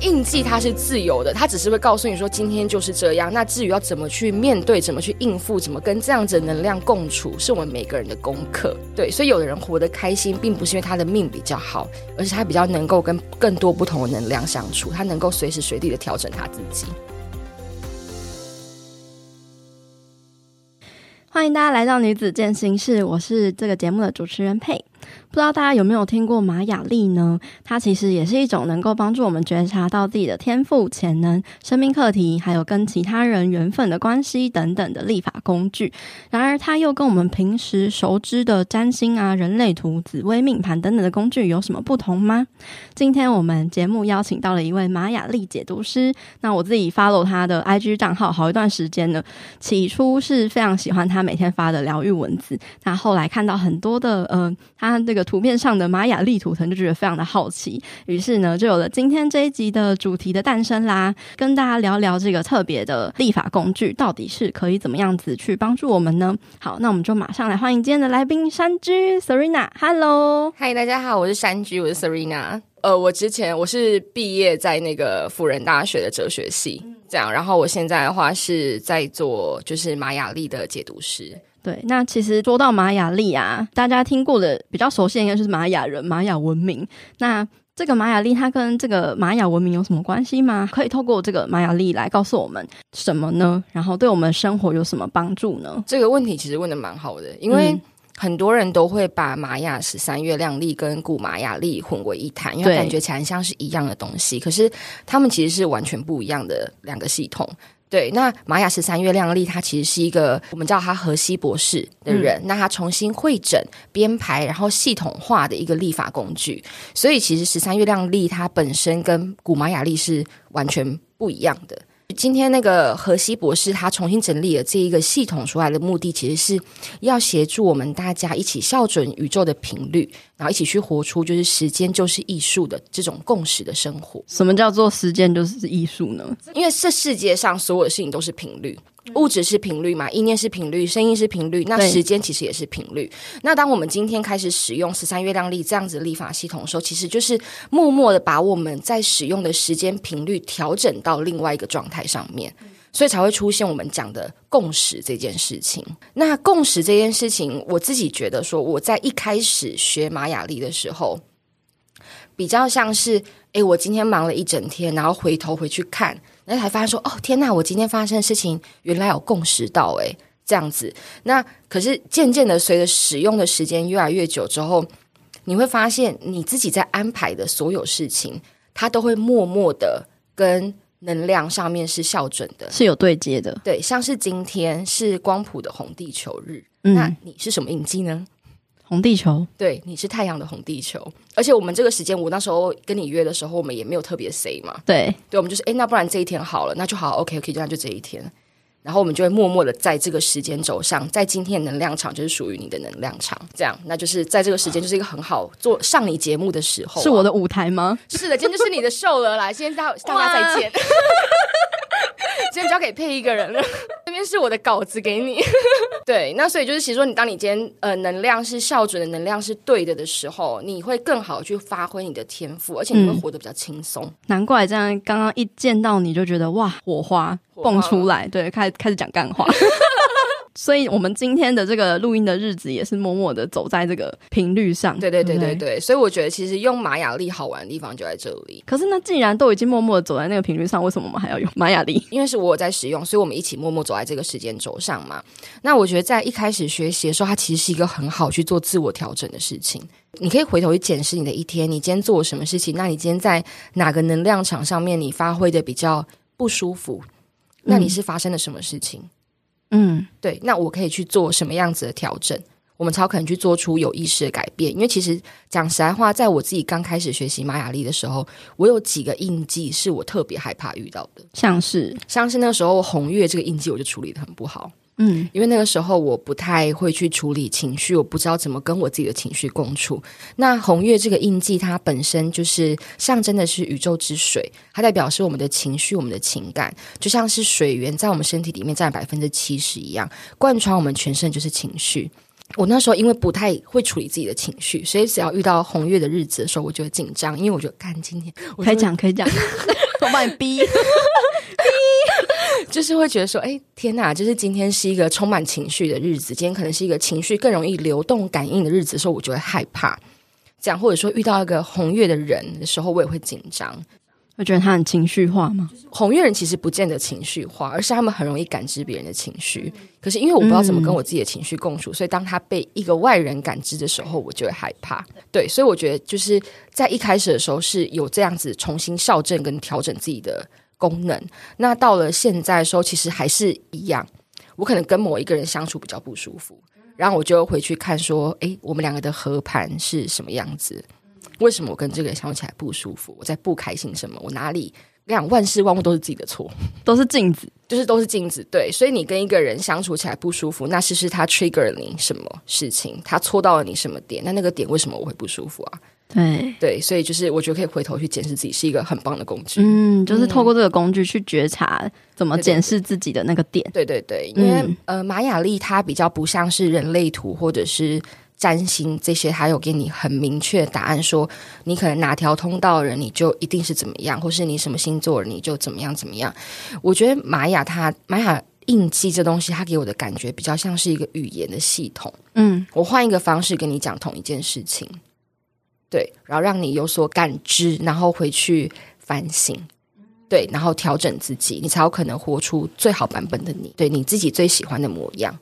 印记它是自由的，它只是会告诉你说今天就是这样。那至于要怎么去面对，怎么去应付，怎么跟这样子的能量共处，是我们每个人的功课。对，所以有的人活得开心，并不是因为他的命比较好，而是他比较能够跟更多不同的能量相处，他能够随时随地的调整他自己。欢迎大家来到女子健心室，我是这个节目的主持人佩。不知道大家有没有听过玛雅历呢？它其实也是一种能够帮助我们觉察到自己的天赋、潜能、生命课题，还有跟其他人缘分的关系等等的历法工具。然而，它又跟我们平时熟知的占星啊、人类图、紫微命盘等等的工具有什么不同吗？今天我们节目邀请到了一位玛雅历解读师。那我自己 follow 他的 IG 账号好一段时间了，起初是非常喜欢他每天发的疗愈文字。那后来看到很多的呃，他这个。图片上的玛雅历图腾就觉得非常的好奇，于是呢，就有了今天这一集的主题的诞生啦。跟大家聊聊这个特别的历法工具，到底是可以怎么样子去帮助我们呢？好，那我们就马上来欢迎今天的来宾山居 Serena。Hello，嗨，大家好，我是山居，我是 Serena。呃，我之前我是毕业在那个辅仁大学的哲学系，这样，然后我现在的话是在做就是玛雅历的解读师。对，那其实说到玛雅历啊，大家听过的比较熟悉的应该就是玛雅人、玛雅文明。那这个玛雅历它跟这个玛雅文明有什么关系吗？可以透过这个玛雅历来告诉我们什么呢？然后对我们生活有什么帮助呢？这个问题其实问的蛮好的，因为很多人都会把玛雅十三月亮历跟古玛雅历混为一谈，因为感觉起来像是一样的东西，可是他们其实是完全不一样的两个系统。对，那玛雅十三月亮历，它其实是一个我们叫他荷西博士的人，嗯、那他重新会诊、编排，然后系统化的一个立法工具。所以，其实十三月亮历它本身跟古玛雅历是完全不一样的。今天那个荷西博士他重新整理了这一个系统出来的目的，其实是要协助我们大家一起校准宇宙的频率，然后一起去活出就是时间就是艺术的这种共识的生活。什么叫做时间就是艺术呢？因为这世界上所有的事情都是频率。物质是频率嘛，意念是频率，声音是频率，那时间其实也是频率。那当我们今天开始使用十三月亮历这样子的历法系统的时候，其实就是默默的把我们在使用的时间频率调整到另外一个状态上面，所以才会出现我们讲的共识这件事情。那共识这件事情，我自己觉得说，我在一开始学玛雅历的时候，比较像是，诶，我今天忙了一整天，然后回头回去看。那才发现说，哦天呐，我今天发生的事情原来有共识到诶，这样子。那可是渐渐的，随着使用的时间越来越久之后，你会发现你自己在安排的所有事情，它都会默默的跟能量上面是校准的，是有对接的。对，像是今天是光谱的红地球日，嗯，那你是什么印记呢？红地球，对，你是太阳的红地球，而且我们这个时间，我那时候跟你约的时候，我们也没有特别 say 嘛，对，对，我们就是，哎，那不然这一天好了，那就好，OK OK，就那就这一天，然后我们就会默默的在这个时间轴上，在今天的能量场就是属于你的能量场，这样，那就是在这个时间就是一个很好做上你节目的时候，啊，是我的舞台吗？是的，今天就是你的秀了，来，先大大家再见。今天交给配一个人了，这边是我的稿子给你。对，那所以就是，其实说你当你今天呃能量是校准的，能量是对的的时候，你会更好去发挥你的天赋，而且你会活得比较轻松。嗯、难怪这样，刚刚一见到你就觉得哇，火花蹦出来，对，开始开始讲干话。所以，我们今天的这个录音的日子也是默默的走在这个频率上。对对对对对，对，所以我觉得其实用玛雅历好玩的地方就在这里。可是，那既然都已经默默的走在那个频率上，为什么我们还要用玛雅历？因为是我在使用，所以我们一起默默走在这个时间轴上嘛。那我觉得在一开始学习的时候，它其实是一个很好去做自我调整的事情。你可以回头去检视你的一天，你今天做了什么事情？那你今天在哪个能量场上面你发挥的比较不舒服？那你是发生了什么事情？嗯嗯，对，那我可以去做什么样子的调整？我们超可能去做出有意识的改变。因为其实讲实在话，在我自己刚开始学习玛雅历的时候，我有几个印记是我特别害怕遇到的，像是像是那时候红月这个印记，我就处理的很不好。嗯，因为那个时候我不太会去处理情绪，我不知道怎么跟我自己的情绪共处。那红月这个印记，它本身就是象征的是宇宙之水，它代表是我们的情绪、我们的情感，就像是水源在我们身体里面占百分之七十一样，贯穿我们全身就是情绪。我那时候因为不太会处理自己的情绪，所以只要遇到红月的日子的时候，我就会紧张，因为我觉得干今天我可以讲可以讲。我把你逼逼，就是会觉得说，哎、欸，天哪！就是今天是一个充满情绪的日子，今天可能是一个情绪更容易流动、感应的日子的时候，我就会害怕。这样，或者说遇到一个红月的人的时候，我也会紧张。我觉得他很情绪化吗？红月人其实不见得情绪化，而是他们很容易感知别人的情绪。可是因为我不知道怎么跟我自己的情绪共处，嗯、所以当他被一个外人感知的时候，我就会害怕。对，所以我觉得就是在一开始的时候是有这样子重新校正跟调整自己的功能。那到了现在的时候，其实还是一样。我可能跟某一个人相处比较不舒服，然后我就回去看说，诶，我们两个的合盘是什么样子？为什么我跟这个人相处起来不舒服？我在不开心什么？我哪里？我讲万事万物都是自己的错，都是镜子，就是都是镜子。对，所以你跟一个人相处起来不舒服，那是是他 trigger 你什么事情？他戳到了你什么点？那那个点为什么我会不舒服啊？对对，所以就是我觉得可以回头去检视自己，是一个很棒的工具。嗯，就是透过这个工具去觉察怎么检视自己的那个点。对对对，因为、嗯、呃，玛雅历它比较不像是人类图或者是。占星这些，它有给你很明确的答案说，说你可能哪条通道的人，你就一定是怎么样，或是你什么星座你就怎么样怎么样。我觉得玛雅它玛雅印记这东西，它给我的感觉比较像是一个语言的系统。嗯，我换一个方式跟你讲同一件事情，对，然后让你有所感知，然后回去反省，对，然后调整自己，你才有可能活出最好版本的你，对你自己最喜欢的模样。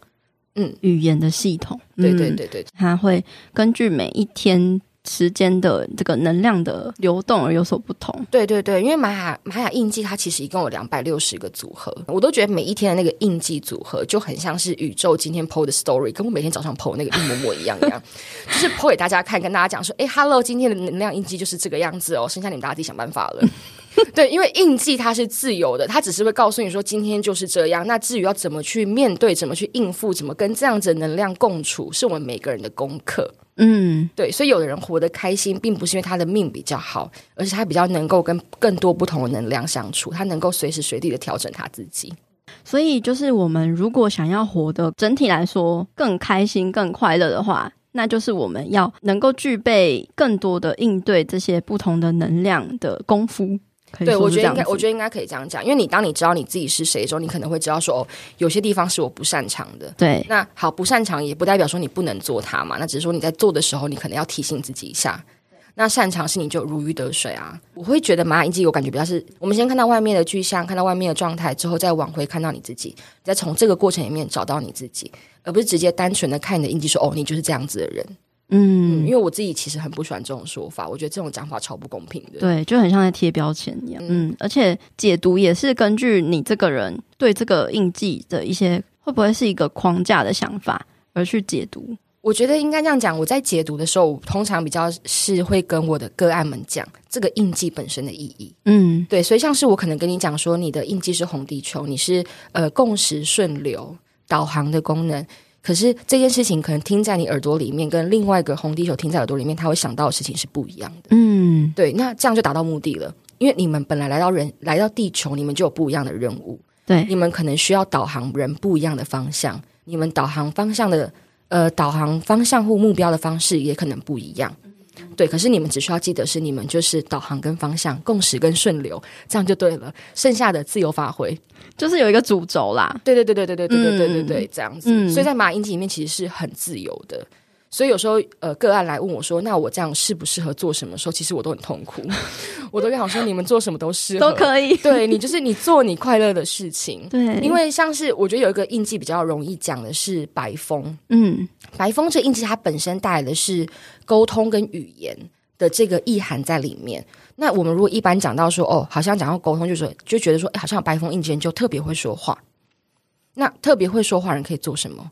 嗯，语言的系统，对对对对，它会根据每一天时间的这个能量的流动而有所不同。对对对，因为玛雅玛雅印记它其实一共有两百六十个组合，我都觉得每一天的那个印记组合就很像是宇宙今天 PO 的 story，跟我每天早上 PO 那个一模模一样一样，就是 PO 给大家看，跟大家讲说，哎，Hello，今天的能量印记就是这个样子哦，剩下你们大家自己想办法了。对，因为印记它是自由的，它只是会告诉你说今天就是这样。那至于要怎么去面对、怎么去应付、怎么跟这样子的能量共处，是我们每个人的功课。嗯，对。所以有的人活得开心，并不是因为他的命比较好，而是他比较能够跟更多不同的能量相处，他能够随时随地的调整他自己。所以，就是我们如果想要活得整体来说更开心、更快乐的话，那就是我们要能够具备更多的应对这些不同的能量的功夫。对，我觉得应该，我觉得应该可以这样讲，因为你当你知道你自己是谁的时候，你可能会知道说，哦，有些地方是我不擅长的。对，那好，不擅长也不代表说你不能做它嘛，那只是说你在做的时候，你可能要提醒自己一下。那擅长是你就如鱼得水啊。我会觉得玛雅印记我感觉比较是，我们先看到外面的具象，看到外面的状态之后，再往回看到你自己，再从这个过程里面找到你自己，而不是直接单纯的看你的印记说，哦，你就是这样子的人。嗯，因为我自己其实很不喜欢这种说法，我觉得这种讲法超不公平的。对，就很像在贴标签一样。嗯，而且解读也是根据你这个人对这个印记的一些会不会是一个框架的想法而去解读。我觉得应该这样讲，我在解读的时候，我通常比较是会跟我的个案们讲这个印记本身的意义。嗯，对，所以像是我可能跟你讲说，你的印记是红地球，你是呃共识顺流导航的功能。可是这件事情可能听在你耳朵里面，跟另外一个红地球听在耳朵里面，他会想到的事情是不一样的。嗯，对，那这样就达到目的了。因为你们本来来到人来到地球，你们就有不一样的任务。对，你们可能需要导航人不一样的方向。你们导航方向的呃导航方向或目标的方式也可能不一样。对，可是你们只需要记得是你们就是导航跟方向共识跟顺流，这样就对了。剩下的自由发挥，就是有一个主轴啦。对对对对对对对对对对对，这样子。嗯、所以在马英集里面其实是很自由的。所以有时候，呃，个案来问我说：“那我这样适不适合做什么？”时候，其实我都很痛苦。我都想说，你们做什么都适合，都可以。对，你就是你做你快乐的事情。对，因为像是我觉得有一个印记比较容易讲的是白风。嗯，白风这印记它本身带来的是沟通跟语言的这个意涵在里面。那我们如果一般讲到说，哦，好像讲到沟通，就是就觉得说，哎，好像有白风印记人就特别会说话。那特别会说话人可以做什么？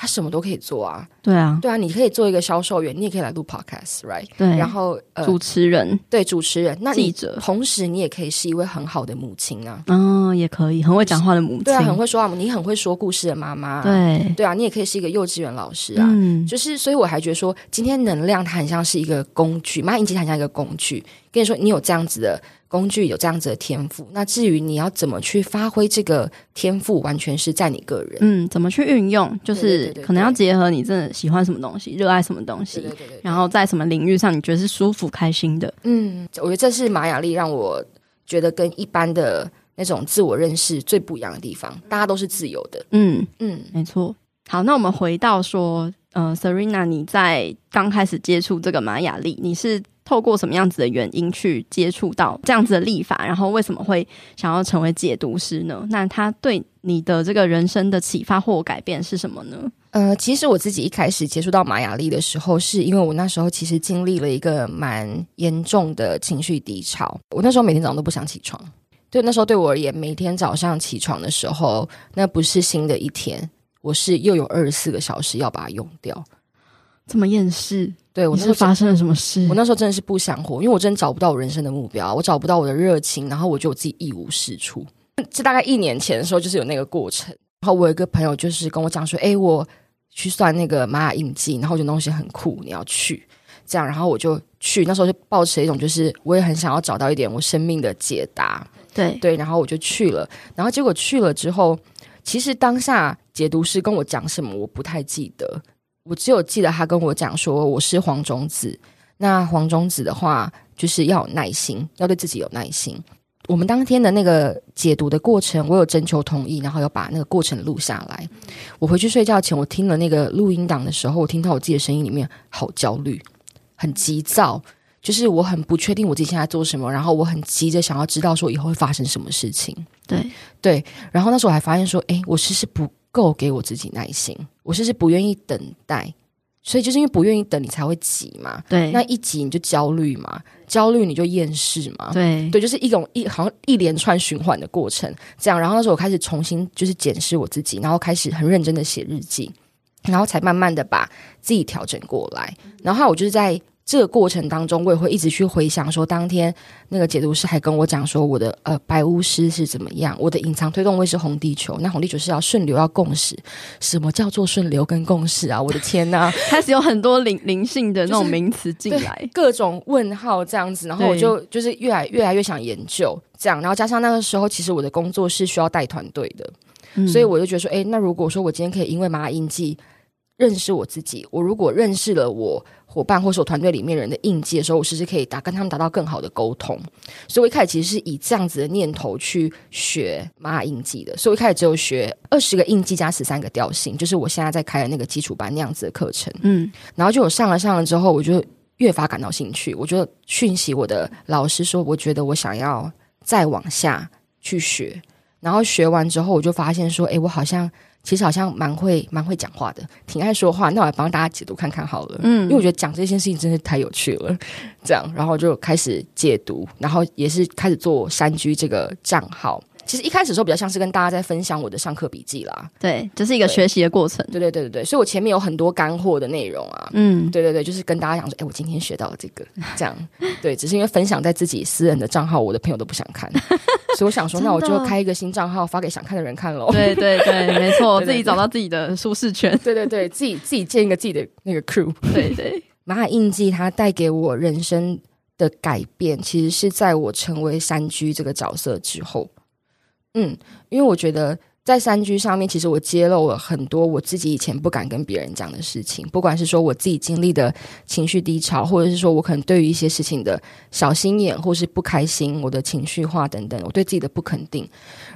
他什么都可以做啊，对啊，对啊，你可以做一个销售员，你也可以来录 podcast，right？对，然后呃，主持人，对，主持人，那记者，同时你也可以是一位很好的母亲啊，嗯，也可以很会讲话的母亲，对啊，很会说话，你很会说故事的妈妈，对，对啊，你也可以是一个幼稚园老师啊，嗯，就是，所以我还觉得说，今天能量它很像是一个工具，玛雅印记它很像一个工具，跟你说，你有这样子的。工具有这样子的天赋，那至于你要怎么去发挥这个天赋，完全是在你个人。嗯，怎么去运用，就是可能要结合你真的喜欢什么东西，热爱什么东西，对对对对，然后在什么领域上你觉得是舒服开心的。嗯，我觉得这是玛雅历让我觉得跟一般的那种自我认识最不一样的地方，大家都是自由的。嗯嗯，没错。好，那我们回到说，呃，Serena，你在刚开始接触这个玛雅历，你是透过什么样子的原因去接触到这样子的立法？然后为什么会想要成为解读师呢？那他对你的这个人生的启发或改变是什么呢？呃，其实我自己一开始接触到玛雅历的时候，是因为我那时候其实经历了一个蛮严重的情绪低潮。我那时候每天早上都不想起床，对，那时候对我而言，每天早上起床的时候，那不是新的一天，我是又有二十四个小时要把它用掉。这么厌世？对，我那时候发生了什么事？我那时候真的是不想活，因为我真的找不到我人生的目标，我找不到我的热情，然后我觉得我自己一无是处。这大概一年前的时候，就是有那个过程。然后我有一个朋友就是跟我讲说：“哎，我去算那个玛雅印记，然后我觉得东西很酷，你要去这样。”然后我就去，那时候就抱持一种就是我也很想要找到一点我生命的解答。对对，然后我就去了。然后结果去了之后，其实当下解读师跟我讲什么，我不太记得。我只有记得他跟我讲说我是黄种子。那黄种子的话，就是要有耐心，要对自己有耐心。我们当天的那个解读的过程，我有征求同意，然后有把那个过程录下来。我回去睡觉前，我听了那个录音档的时候，我听到我自己的声音里面好焦虑，很急躁，就是我很不确定我自己现在做什么，然后我很急着想要知道说以后会发生什么事情。对对，然后那时候我还发现说，哎，我其实不够给我自己耐心，我就是不愿意等待。所以就是因为不愿意等，你才会急嘛。对，那一急你就焦虑嘛，焦虑你就厌世嘛。对，对，就是一种一好像一连串循环的过程。这样，然后那时候我开始重新就是检视我自己，然后开始很认真的写日记，然后才慢慢的把自己调整过来。然后我就是在。这个过程当中，我也会一直去回想说，当天那个解读师还跟我讲说，我的呃白巫师是怎么样，我的隐藏推动位是红地球，那红地球是要顺流要共识，什么叫做顺流跟共识啊？我的天呐，开始有很多灵灵性的那种名词进来，就是、各种问号这样子，然后我就就是越来越来越想研究这样，然后加上那个时候，其实我的工作是需要带团队的，嗯、所以我就觉得说，哎，那如果说我今天可以因为马雅印记认识我自己，我如果认识了我。伙伴或是我团队里面人的印记的时候，我其实可以达跟他们达到更好的沟通。所以我一开始其实是以这样子的念头去学玛雅印记的。所以我一开始只有学二十个印记加十三个调性，就是我现在在开的那个基础班那样子的课程。嗯，然后就我上了上了之后，我就越发感到兴趣。我就讯息我的老师说，我觉得我想要再往下去学。然后学完之后，我就发现说，诶，我好像。其实好像蛮会蛮会讲话的，挺爱说话。那我来帮大家解读看看好了，嗯，因为我觉得讲这件事情真是太有趣了。这样，然后就开始解读，然后也是开始做山居这个账号。其实一开始的时候比较像是跟大家在分享我的上课笔记啦，对，这、就是一个学习的过程，对对对对对，所以我前面有很多干货的内容啊，嗯，对对对，就是跟大家讲说，哎，我今天学到了这个，这样，对，只是因为分享在自己私人的账号，我的朋友都不想看，所以我想说，那我就开一个新账号发给想看的人。看喽，对对对，没错，自己找到自己的舒适圈，对对对，自己自己建一个自己的那个 crew，对对，玛雅印记它带给我人生的改变，其实是在我成为山居这个角色之后。嗯，因为我觉得在三居上面，其实我揭露了很多我自己以前不敢跟别人讲的事情，不管是说我自己经历的情绪低潮，或者是说我可能对于一些事情的小心眼，或是不开心，我的情绪化等等，我对自己的不肯定，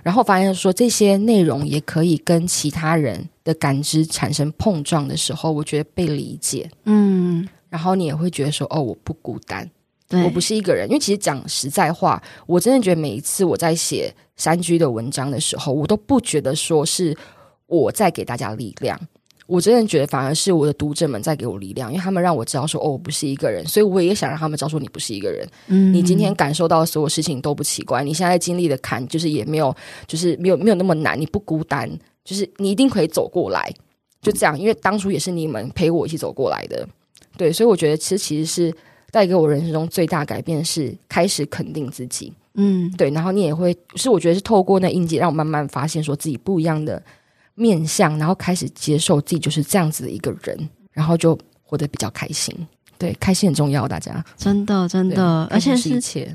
然后发现说这些内容也可以跟其他人的感知产生碰撞的时候，我觉得被理解，嗯，然后你也会觉得说，哦，我不孤单。我不是一个人，因为其实讲实在话，我真的觉得每一次我在写山居的文章的时候，我都不觉得说是我在给大家力量，我真的觉得反而是我的读者们在给我力量，因为他们让我知道说哦，我不是一个人，所以我也想让他们知道说你不是一个人。嗯，你今天感受到的所有事情都不奇怪，你现在经历的坎就是也没有，就是没有没有那么难，你不孤单，就是你一定可以走过来，就这样，因为当初也是你们陪我一起走过来的，对，所以我觉得其实其实是。带给我人生中最大改变是开始肯定自己，嗯，对，然后你也会是我觉得是透过那印记让我慢慢发现说自己不一样的面相，然后开始接受自己就是这样子的一个人，然后就活得比较开心。对，开心很重要，大家真的真的，而且是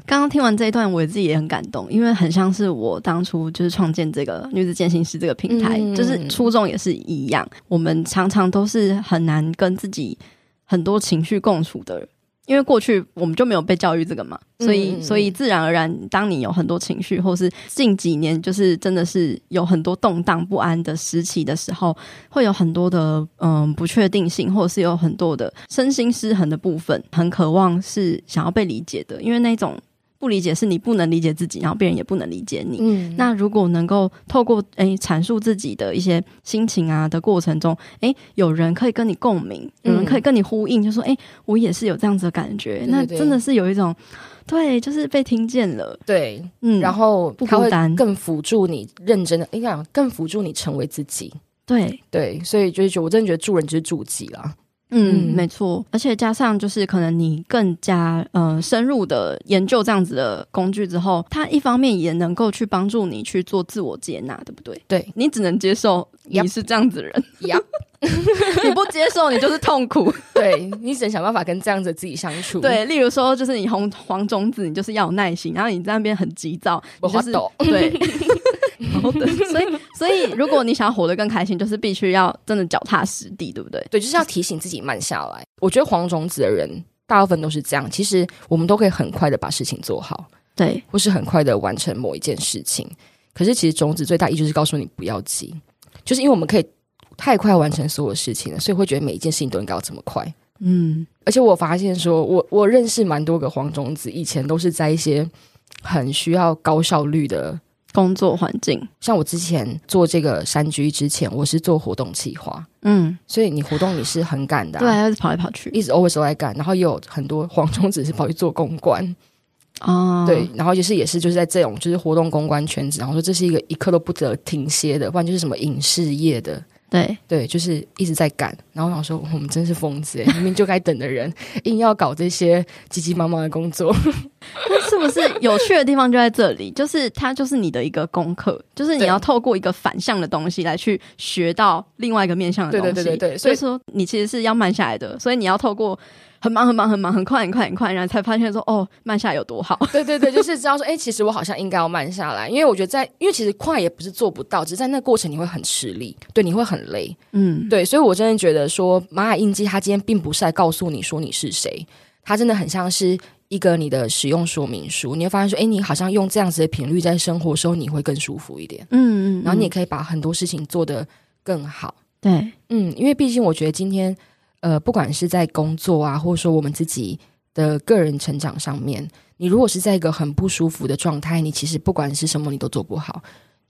刚刚听完这一段，我自己也很感动，因为很像是我当初就是创建这个女子健心师这个平台，嗯，就是初衷也是一样，我们常常都是很难跟自己很多情绪共处的人。因为过去我们就没有被教育这个嘛，所以所以自然而然，当你有很多情绪，或是近几年就是真的是有很多动荡不安的时期的时候，会有很多的嗯不确定性，或者是有很多的身心失衡的部分，很渴望是想要被理解的，因为那种。不理解是你不能理解自己，然后别人也不能理解你。嗯，那如果能够透过诶阐述自己的一些心情啊的过程中，诶有人可以跟你共鸣，有人可以跟你呼应，嗯、就说诶我也是有这样子的感觉。对对对，那真的是有一种对，就是被听见了。对，嗯，然后不孤单，更辅助你认真的，应该讲更辅助你成为自己。对对，所以就是我真的觉得助人就是助己啦。嗯，没错，而且加上就是可能你更加呃深入的研究这样子的工具之后，它一方面也能够去帮助你去做自我接纳，对不对？对，你只能接受你是这样子的人，呀，你不接受你就是痛苦，对，你只能想办法跟这样子自己相处。对，例如说就是你红黄种子，你就是要有耐心，然后你在那边很急躁，我就是抖对。好的，所以所以如果你想要活得更开心，就是必须要真的脚踏实地，对不对？对，就是要提醒自己慢下来。我觉得黄种子的人大部分都是这样，其实我们都可以很快的把事情做好，对，或是很快的完成某一件事情。可是其实种子最大意义就是告诉你不要急，就是因为我们可以太快完成所有事情了，所以会觉得每一件事情都应该要这么快。嗯，而且我发现说，我我认识蛮多个黄种子，以前都是在一些很需要高效率的。工作环境，像我之前做这个山居之前，我是做活动企划，嗯，所以你活动你是很赶的、啊，对，一直跑来跑去，一直 always 都在赶，然后也有很多黄忠只是跑去做公关，哦，对，然后就是也是就是在这种就是活动公关圈子，然后说这是一个一刻都不得停歇的，不然就是什么影视业的。对对，就是一直在赶，然后我想说我们真是疯子，明明就该等的人，硬要搞这些急急忙忙的工作。那是不是有趣的地方就在这里？就是它就是你的一个功课，就是你要透过一个反向的东西来去学到另外一个面向的东西。对对对对对，所以说你其实是要慢下来的，所以你要透过。很忙很忙很忙很快很快很快，然后才发现说哦，慢下来有多好。对对对，就是知道说，哎、欸，其实我好像应该要慢下来，因为我觉得在，因为其实快也不是做不到，只是在那过程你会很吃力，对，你会很累，嗯，对，所以我真的觉得说，玛雅印记它今天并不是来告诉你说你是谁，它真的很像是一个你的使用说明书，你会发现说，哎、欸，你好像用这样子的频率在生活的时候，你会更舒服一点，嗯，嗯嗯，然后你也可以把很多事情做得更好，对，嗯，因为毕竟我觉得今天。呃，不管是在工作啊，或者说我们自己的个人成长上面，你如果是在一个很不舒服的状态，你其实不管是什么，你都做不好。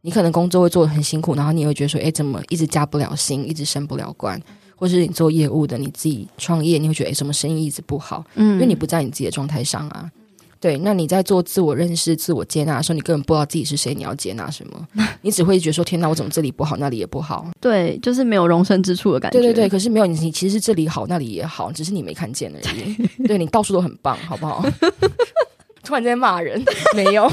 你可能工作会做的很辛苦，然后你会觉得说，哎，怎么一直加不了薪，一直升不了官，或是你做业务的，你自己创业，你会觉得，哎，什么生意一直不好，嗯，因为你不在你自己的状态上啊。对，那你在做自我认识、自我接纳的时候，你根本不知道自己是谁，你要接纳什么？你只会觉得说：“天哪，我怎么这里不好，那里也不好？”对，就是没有容身之处的感觉。对对对，可是没有你，你其实是这里好，那里也好，只是你没看见而已。对，对你到处都很棒，好不好？突然间骂人，没有。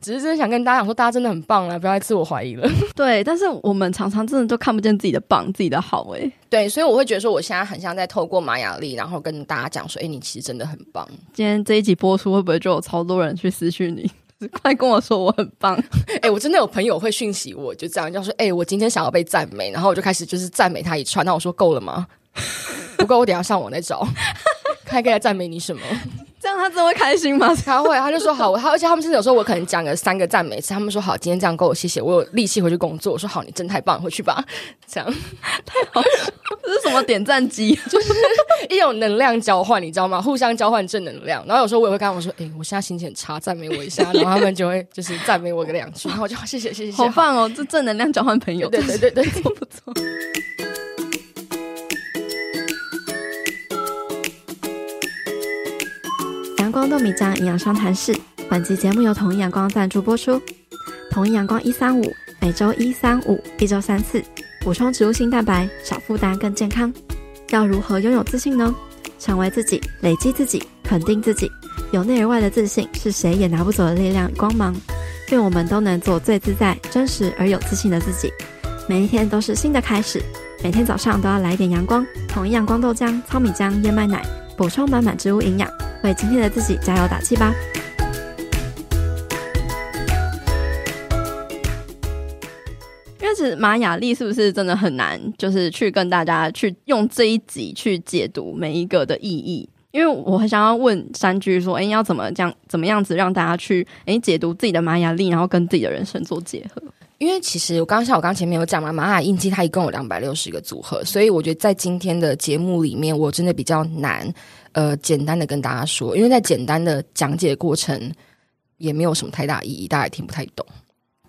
只是真的想跟大家讲说，大家真的很棒啊！不要再自我怀疑了。对，但是我们常常真的都看不见自己的棒，自己的好哎。对，所以我会觉得说，我现在很像在透过玛雅丽，然后跟大家讲说，哎，你其实真的很棒。今天这一集播出，会不会就有超多人去私讯你？快跟我说我很棒！哎，我真的有朋友会讯息我，就这样，就说，哎，我今天想要被赞美，然后我就开始就是赞美他一串。那我说够了吗？不够，我等下上网再找，看可以来赞美你什么。这样他真的会开心吗？他会，他就说好。他而且他们甚至有时候我可能讲个三个赞美词，他们说好，今天这样够，谢谢，我有力气回去工作。我说好，你真太棒，回去吧。这样太好了，这是什么点赞机？就是一种能量交换，你知道吗？互相交换正能量。然后有时候我也会跟他们说，哎、欸，我现在心情很差，赞美我一下。然后他们就会就是赞美我个两句，然后我就谢谢谢谢，好棒哦！这正能量交换朋友，对对对对，对，不错不错。光豆米浆营养商谈室，本集节目由统一阳光赞助播出。统一阳光一三五，每周一三五，一周三次，补充植物性蛋白，少负担更健康。要如何拥有自信呢？成为自己，累积自己，肯定自己，由内而外的自信是谁也拿不走的力量与光芒。愿我们都能做最自在、真实而有自信的自己。每一天都是新的开始，每天早上都要来点阳光。统一阳光豆浆、糙米浆、燕麦奶，补充满满植物营养。为今天的自己加油打气吧！因为其实玛雅历是不是真的很难？就是去跟大家去用这一集去解读每一个的意义。因为我很想要问珊駒说，哎，要怎么这样，怎么样子让大家去哎解读自己的玛雅历，然后跟自己的人生做结合？因为其实我刚刚像我刚前面有讲嘛，玛雅印记它一共有两百六十个组合，所以我觉得在今天的节目里面，我真的比较难呃简单的跟大家说，因为在简单的讲解过程也没有什么太大意义，大家也听不太懂。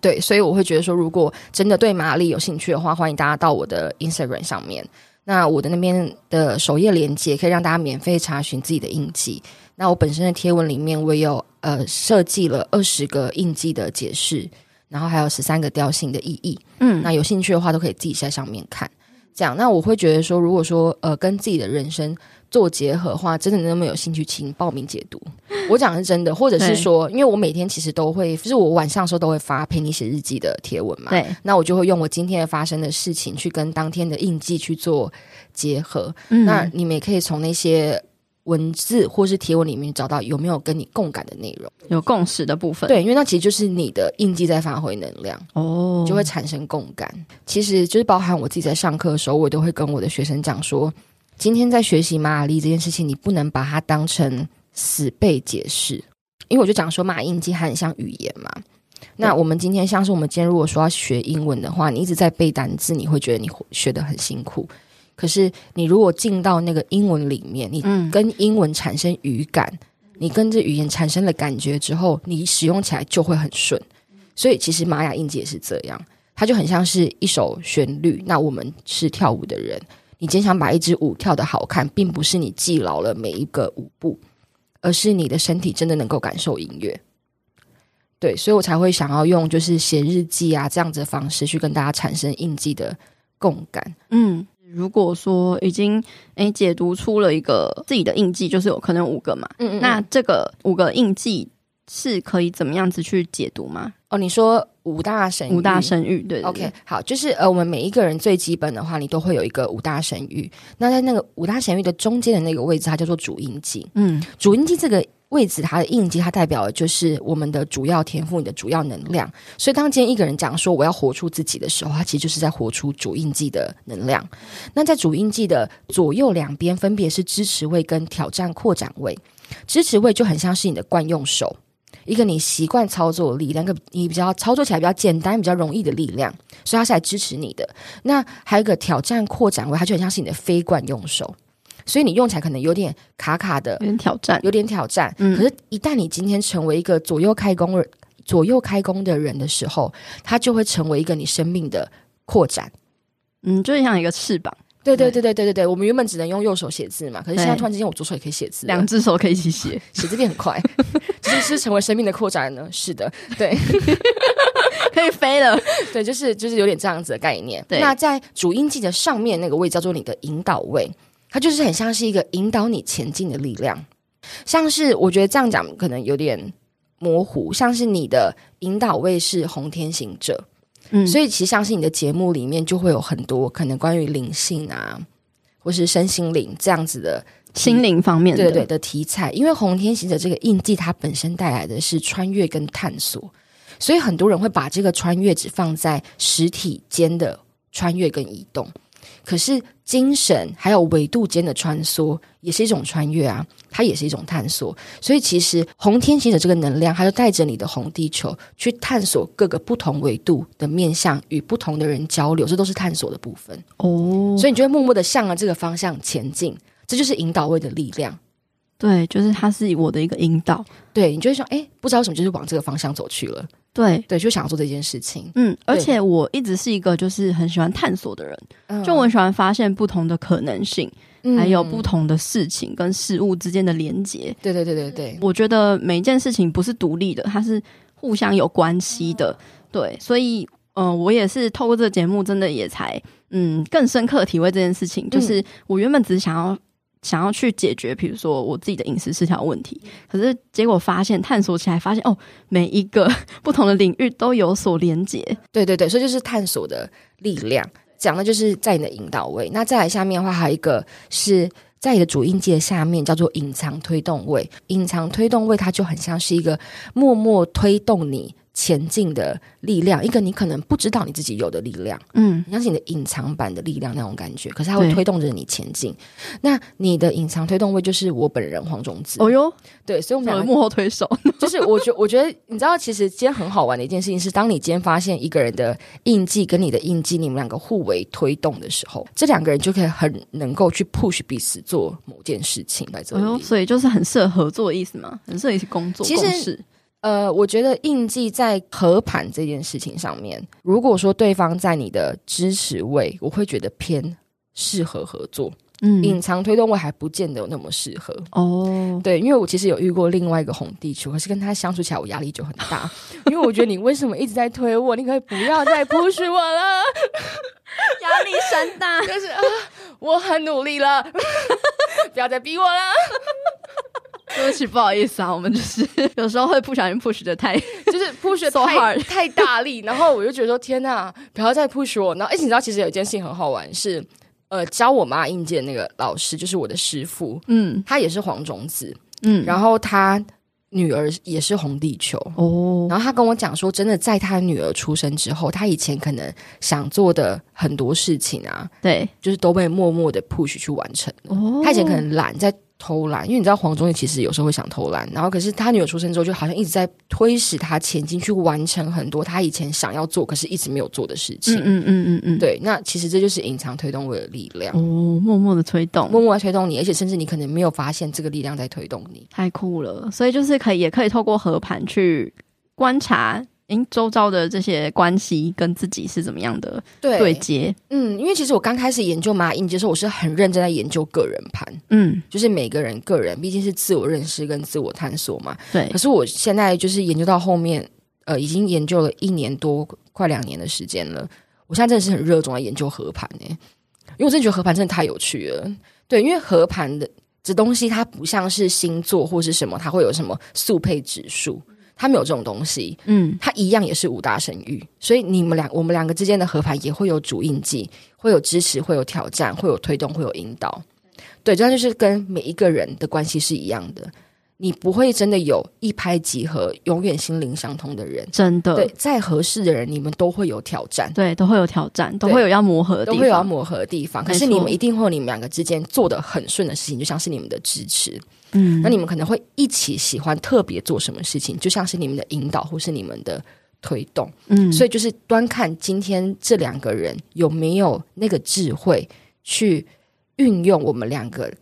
对，所以我会觉得说，如果真的对玛雅历有兴趣的话，欢迎大家到我的 Instagram 上面。那我的那边的首页链接可以让大家免费查询自己的印记。那我本身的贴文里面，我有呃设计了二十个印记的解释，然后还有十三个调性的意义。嗯，那有兴趣的话，都可以自己在上面看。这样，那我会觉得说，如果说呃跟自己的人生。做结合的话，真的那么有兴趣，请报名解读。我讲的是真的，或者是说，因为我每天其实都会，就是我晚上的时候都会发陪你写日记的贴文嘛。对，那我就会用我今天发生的事情去跟当天的印记去做结合。嗯，那你们也可以从那些文字或是贴文里面找到有没有跟你共感的内容，有共识的部分。对，因为那其实就是你的印记在发挥能量哦，就会产生共感。其实就是包含我自己在上课的时候，我都会跟我的学生讲说。今天在学习马雅历这件事情，你不能把它当成死背解释，因为我就讲说马雅印记很像语言嘛。那我们今天像是我们今天如果说要学英文的话，你一直在背单字，你会觉得你学得很辛苦。可是你如果进到那个英文里面，你跟英文产生语感，你跟这语言产生了感觉之后，你使用起来就会很顺。所以其实玛雅印记也是这样，它就很像是一首旋律。那我们是跳舞的人。你今天想把一支舞跳得好看，并不是你记牢了每一个舞步，而是你的身体真的能够感受音乐。对，所以我才会想要用就是写日记啊这样子的方式去跟大家产生印记的共感。嗯，如果说已经诶解读出了一个自己的印记，就是有可能五个嘛。嗯，嗯嗯。那这个五个印记是可以怎么样子去解读吗？哦，你说五大神五大神域，对，对，对，OK，好，就是呃，我们每一个人最基本的话，你都会有一个五大神域。那在那个五大神域的中间的那个位置，它叫做主印记。嗯，主印记这个位置，它的印记，它代表的就是我们的主要天赋，你的主要能量。所以，当今天一个人讲说我要活出自己的时候，他其实就是在活出主印记的能量。那在主印记的左右两边，分别是支持位跟挑战扩展位。支持位就很像是你的惯用手。一个你习惯操作的力量，一个你比较操作起来比较简单、比较容易的力量，所以它是来支持你的。那还有一个挑战扩展位，它就很像是你的非惯用手，所以你用起来可能有点卡卡的，有点挑战，有点挑战。嗯，可是，一旦你今天成为一个左右开弓、左右开弓的人的时候，它就会成为一个你生命的扩展。嗯，就像一个翅膀。对对。对对对对对，我们原本只能用右手写字嘛，可是现在突然之间我左手也可以写字，两只手可以一起写，写字变很快，这是是成为生命的扩展呢？是的，对，可以飞了，对，就是就是有点这样子的概念。那在主音记的上面那个位叫做你的引导位，它就是很像是一个引导你前进的力量，像是我觉得这样讲可能有点模糊，像是你的引导位是红天行者。嗯，所以其实相信你的节目里面就会有很多可能关于灵性啊，或是身心灵这样子的心灵方面的对对的题材。因为红天行者这个印记，它本身带来的是穿越跟探索，所以很多人会把这个穿越只放在实体间的穿越跟移动。可是精神还有维度间的穿梭也是一种穿越啊，它也是一种探索。所以其实红天行者这个能量，它就带着你的红地球去探索各个不同维度的面向，与不同的人交流，这都是探索的部分哦。所以你就会默默的向着这个方向前进，这就是引导位的力量。对，就是它是我的一个引导。对，你就会说，哎，不知道为什么，就是往这个方向走去了。对对，就想要做这件事情。嗯，而且我一直是一个就是很喜欢探索的人，嗯、就我很喜欢发现不同的可能性，嗯、还有不同的事情跟事物之间的连接。对对对对对，我觉得每一件事情不是独立的，它是互相有关系的。对，所以嗯、呃，我也是透过这个节目，真的也才嗯更深刻体会这件事情。就是我原本只是想要。想要去解决，比如说我自己的饮食失调问题，可是结果发现探索起来，发现哦，每一个不同的领域都有所连接。对对对，所以就是探索的力量，讲的就是在你的引导位。那再来下面的话，还有一个是在你的主印记的下面，叫做隐藏推动位。隐藏推动位，它就很像是一个默默推动你前进的力量，一个你可能不知道你自己有的力量，嗯，像是你的隐藏版的力量那种感觉，可是它会推动着你前进。那你的隐藏推动位就是我本人黄种子。哦哟，对，所以我们两个幕后推手，就是我觉我觉得你知道，其实今天很好玩的一件事情是，当你今天发现一个人的印记跟你的印记，你们两个互为推动的时候，这两个人就可以很能够去 push 彼此做某件事情来做。哦哟，所以就是很适合合作的意思嘛，很适合一起工作。其实。呃，我觉得印记在合盘这件事情上面，如果说对方在你的支持位，我会觉得偏适合合作。嗯，隐藏推动位还不见得有那么适合。哦，对，因为我其实有遇过另外一个红地球，可是跟他相处起来，我压力就很大。因为我觉得你为什么一直在推我？你可以不要再 push 我了，压力山大。就是啊，我很努力了，不要再逼我了。对不起，不好意思啊，我们就是有时候会不小心 push 的太，就是 push 的太太大力，然后我就觉得说天哪，不要再 push 我。然后，而且你知道，其实有一件事情很好玩，是呃，教我妈印记的那个老师，就是我的师傅，嗯，他也是黄种子，嗯，然后他女儿也是红地球，哦，然后他跟我讲说，真的在他女儿出生之后，他以前可能想做的很多事情啊，对，就是都被默默的 push 去完成了。哦，他以前可能懒在。偷懒，因为你知道黄宗义其实有时候会想偷懒，然后可是他女儿出生之后，就好像一直在推使他前进，去完成很多他以前想要做可是一直没有做的事情。嗯嗯嗯嗯嗯，对，那其实这就是隐藏推动我的力量哦，默默的推动，默默的推动你，而且甚至你可能没有发现这个力量在推动你，太酷了。所以就是可以，也可以透过和盘去观察。诶，周遭的这些关系跟自己是怎么样的对接？对，嗯，因为其实我刚开始研究玛雅印记的时候，我是很认真在研究个人盘，嗯，就是每个人个人，毕竟是自我认识跟自我探索嘛。对。可是我现在就是研究到后面，呃，已经研究了一年多，快两年的时间了。我现在真的是很热衷在研究合盘诶，因为我真的觉得合盘真的太有趣了。对，因为合盘的这东西，它不像是星座或是什么，它会有什么速配指数。他没有这种东西，嗯，他一样也是五大神域，所以你们两，我们两个之间的合盘也会有主印记，会有支持，会有挑战，会有推动，会有引导，对，这样就是跟每一个人的关系是一样的，你不会真的有一拍即合，永远心灵相通的人，真的，对，再合适的人，你们都会有挑战，对，都会有挑战，都会有要磨合的地方，都会有要磨合的地方，可是你们一定会有你们两个之间做的很顺的事情，就像是你们的支持。嗯，那你们可能会一起喜欢特别做什么事情，就像是你们的引导或是你们的推动。嗯，所以就是端看今天这两个人有没有那个智慧去运用我们两个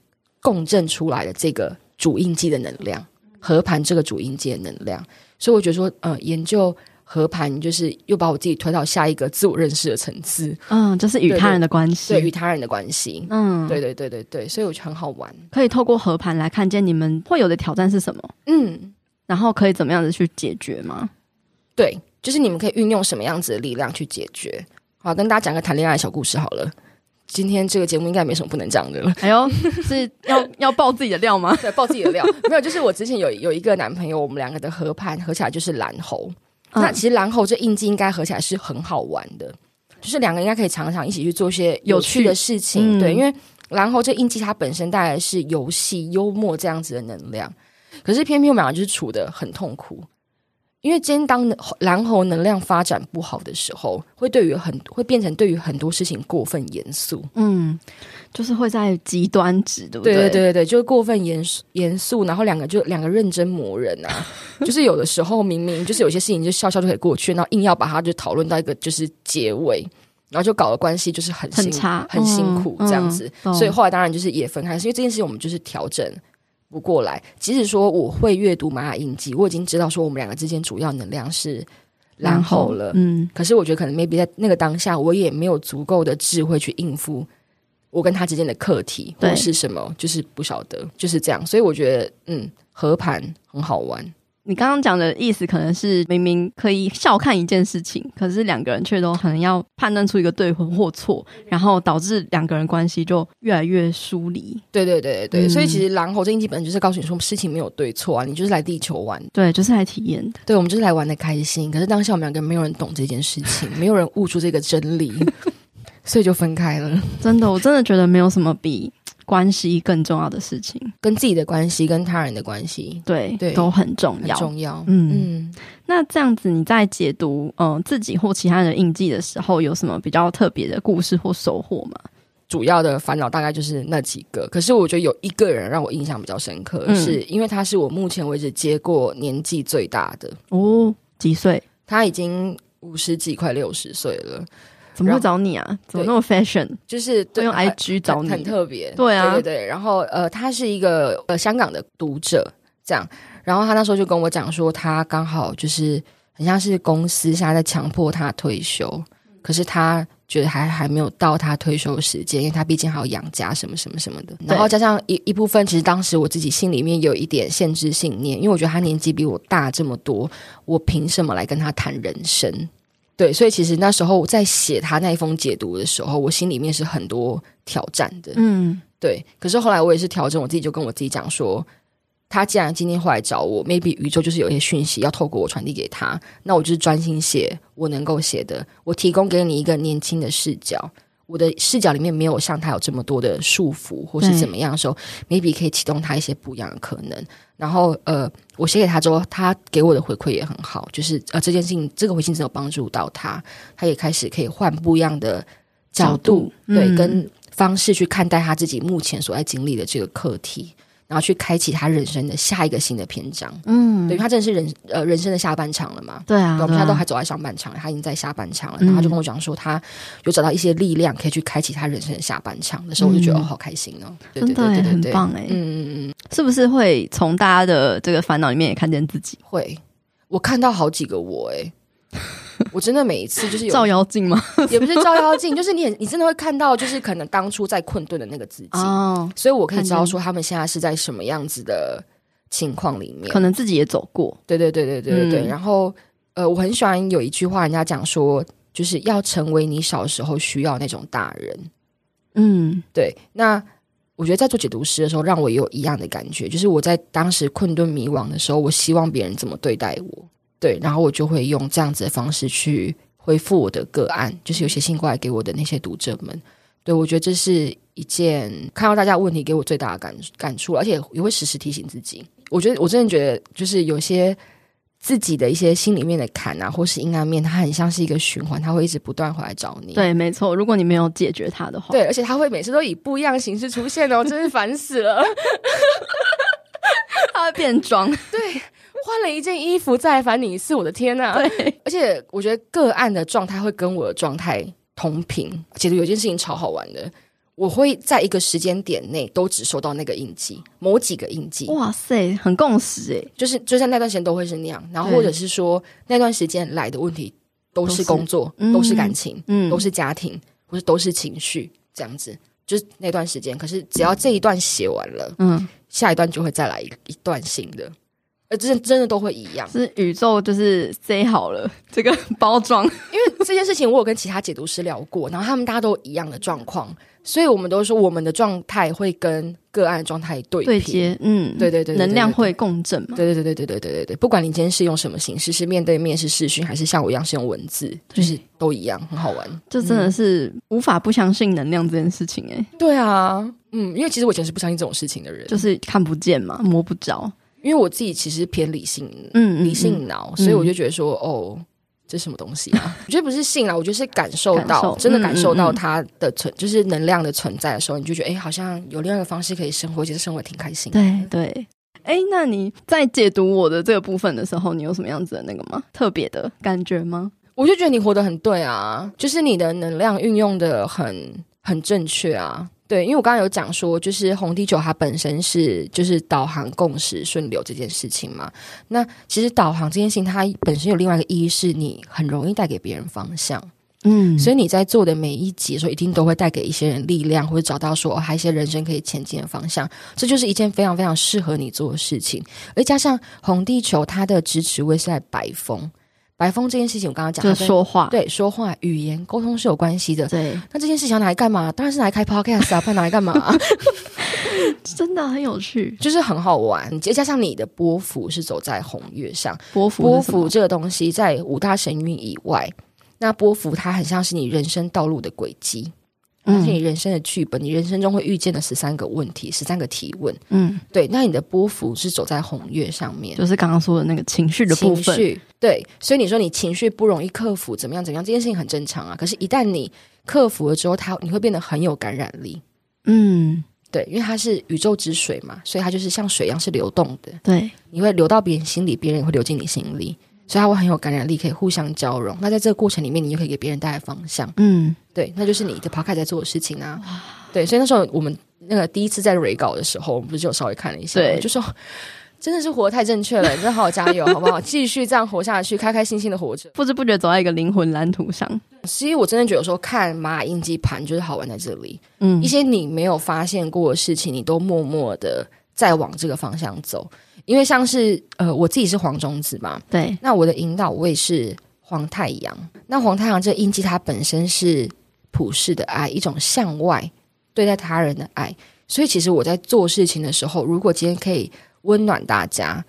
共振出来的这个主印记的能量，合盘这个主印记的能量。所以我觉得说，呃，研究。合盘就是又把我自己推到下一个自我认识的层次，嗯，就是与他人的关系，对，与他人的关系，嗯，对对对对对，所以我觉得很好玩，可以透过和盘来看见你们会有的挑战是什么，嗯，然后可以怎么样子去解决吗？对，就是你们可以运用什么样子的力量去解决。好，跟大家讲个谈恋爱的小故事好了。今天这个节目应该没什么不能讲的了。哎呦，是要 要爆自己的料吗？对，爆自己的料。没有，就是我之前有有一个男朋友，我们两个的合盘合起来就是蓝猴。那其实蓝猴这印记应该合起来是很好玩的，就是两个应该可以常常一起去做一些有趣。的事情，对，因为蓝猴这印记它本身带来的是游戏、幽默这样子的能量，可是偏偏我们俩就是处的很痛苦。因为今天当蓝猴能量发展不好的时候，会对于很会变成对于很多事情过分严肃，嗯，就是会在极端值，对不对？对对对对，就过分严肃严肃，然后两个就两个认真磨人啊，就是有的时候明明就是有些事情就笑笑就可以过去，然后硬要把它就讨论到一个就是结尾，然后就搞得关系就是很很差，很辛苦这样子，嗯嗯、所以后来当然就是也分开，是因为这件事情我们就是调整。不过来，即使说我会阅读玛雅印记，我已经知道说我们两个之间主要能量是然后了。嗯，可是我觉得可能 maybe 在那个当下，我也没有足够的智慧去应付我跟他之间的课题或是什么，就是不晓得，就是这样。所以我觉得，嗯，和盘很好玩。你刚刚讲的意思可能是明明可以笑看一件事情，可是两个人却都可能要判断出一个对或错，然后导致两个人关系就越来越疏离。对对对对，嗯、所以其实狼猴这印记本身就是告诉你说，事情没有对错啊，你就是来地球玩，对，就是来体验的。对，我们就是来玩的开心。可是当下我们两个人没有人懂这件事情，没有人悟出这个真理，所以就分开了。真的，我真的觉得没有什么比关系更重要的事情，跟自己的关系，跟他人的关系，对对，都很重要，很重要。嗯嗯。那这样子，你在解读嗯、呃、自己或其他人的印记的时候，有什么比较特别的故事或收获吗？主要的烦恼大概就是那几个，可是我觉得有一个人让我印象比较深刻，嗯、是因为他是我目前为止接过年纪最大的哦，几岁？他已经五十几，快六十岁了。怎么会找你啊？怎么那么 fashion？就是对用 IG 找你，很特别。对啊，对对对。然后呃，他是一个呃香港的读者，这样。然后他那时候就跟我讲说，他刚好就是很像是公司现在在强迫他退休，可是他觉得还还没有到他退休时间，因为他毕竟还要养家什么什么什么的。然后加上一一部分，其实当时我自己心里面有一点限制信念，因为我觉得他年纪比我大这么多，我凭什么来跟他谈人生？对，所以其实那时候我在写他那一封解读的时候，我心里面是很多挑战的。嗯，对。可是后来我也是调整我自己，就跟我自己讲说，他既然今天会来找我，maybe 宇宙就是有一些讯息要透过我传递给他，那我就是专心写我能够写的，我提供给你一个年轻的视角。我的视角里面没有像他有这么多的束缚，或是怎么样的时候，maybe 可以启动他一些不一样的可能。然后，呃，我写给他之后，他给我的回馈也很好，就是呃，这件事情这个回信真的有帮助到他，他也开始可以换不一样的角度，角度对、嗯、跟方式去看待他自己目前所在经历的这个课题。然后去开启他人生的下一个新的篇章，嗯，对，他真的是人呃人生的下半场了嘛？对啊，我们现在都还走在上半场，他已经在下半场了。然后他就跟我讲说，他有找到一些力量，可以去开启他人生的下半场的时候，我就觉得哦，好开心哦，真的很棒哎，嗯嗯嗯，是不是会从大家的这个烦恼里面也看见自己？会，我看到好几个我哎。我真的每一次就是有照妖镜吗？也不是照妖镜，就是你，你真的会看到，就是可能当初在困顿的那个自己。哦，所以我可以知道说他们现在是在什么样子的情况里面，可能自己也走过。对对对对对对对。嗯、然后，呃，我很喜欢有一句话，人家讲说，就是要成为你小时候需要那种大人。嗯，对。那我觉得在做解读师的时候，让我也有一样的感觉，就是我在当时困顿迷惘的时候，我希望别人怎么对待我。对，然后我就会用这样子的方式去回复我的个案，就是有写信过来给我的那些读者们。对，我觉得这是一件看到大家问题给我最大的感感触，而且也会时时提醒自己。我觉得我真的觉得，就是有些自己的一些心里面的坎啊，或是阴暗面，它很像是一个循环，它会一直不断回来找你。对，没错。如果你没有解决它的话，对，而且它会每次都以不一样形式出现哦，真是烦死了。它会变装，对。换了一件衣服再来烦你一次，我的天呐、而且我觉得个案的状态会跟我的状态同频。其实有件事情超好玩的，我会在一个时间点内都只收到那个印记，某几个印记。哇塞，很共识诶，就是就在那段时间都会是那样。然后或者是说那段时间来的问题都是工作，都是，都是感情，嗯，都是家庭，或者都是情绪，这样子。就是那段时间，可是只要这一段写完了，嗯，下一段就会再来一一段新的。呃，真真的都会一样，是宇宙就是塞好了这个包装，因为这件事情我有跟其他解读师聊过，然后他们大家都一样的状况，所以我们都说我们的状态会跟个案状态对对接，嗯，对对对，能量会共振嘛，对对对对对对对对对，不管你今天是用什么形式，是面对面是视讯，还是像我一样是用文字，就是都一样，很好玩，就真的是无法不相信能量这件事情哎，对啊，嗯，因为其实我以前是不相信这种事情的人，就是看不见嘛，摸不着。因为我自己其实偏理性，嗯，理性脑，嗯、所以我就觉得说，嗯、哦，这什么东西啊？我觉得不是性啊，我觉得是感受到，受真的感受到它的存，就是能量的存在的时候，你就觉得，哎，好像有另外一个方式可以生活，其实生活挺开心的。对对，哎，那你在解读我的这个部分的时候，你有什么样子的那个吗？特别的感觉吗？我就觉得你活得很对啊，就是你的能量运用的很很正确啊。对，因为我刚刚有讲说，就是红地球它本身是就是导航共识顺流这件事情嘛。那其实导航这件事情，它本身有另外一个意义，是你很容易带给别人方向。嗯，所以你在做的每一集的时候，一定都会带给一些人力量，或者找到说哦，还有一些人生可以前进的方向。这就是一件非常非常适合你做的事情。而加上红地球它的支持位是在白风。白风这件事情，我刚刚讲，就说话，对，说话语言沟通是有关系的。对，那这件事情要拿来干嘛？当然是拿来开 podcast 啊，不然拿来干嘛？真的很有趣，就是很好玩。再加上你的波幅是走在红月上，波幅波幅这个东西在五大神韵以外，那波幅它很像是你人生道路的轨迹。而且你人生的剧本，你人生中会遇见的十三个问题，十三个提问。嗯，对。那你的波幅是走在红月上面，就是刚刚说的那个情绪的部分。情绪，对。所以你说你情绪不容易克服，怎么样？怎么样？这件事情很正常啊。可是，一旦你克服了之后，它你会变得很有感染力。嗯，对，因为它是宇宙之水嘛，所以它就是像水一样是流动的。对，你会流到别人心里，别人也会流进你心里。所以他会很有感染力，可以互相交融。那在这个过程里面，你就可以给别人带来方向。嗯，对，那就是你的 podcast 在做的事情啊。对，所以那时候我们那个第一次在 re 稿的时候，我们不是就稍微看了一下，对，就说真的是活得太正确了，你真的好好加油，好不好？继续这样活下去，开开心心的活着，不知不觉走在一个灵魂蓝图上。其实我真的觉得说看玛雅印记盘就是好玩在这里，嗯，一些你没有发现过的事情，你都默默的在往这个方向走。因为像是呃，我自己是黄种子嘛，对，那我的引导位是黄太阳。那黄太阳这个印记，它本身是普世的爱，一种向外对待他人的爱。所以其实我在做事情的时候，如果今天可以温暖大家，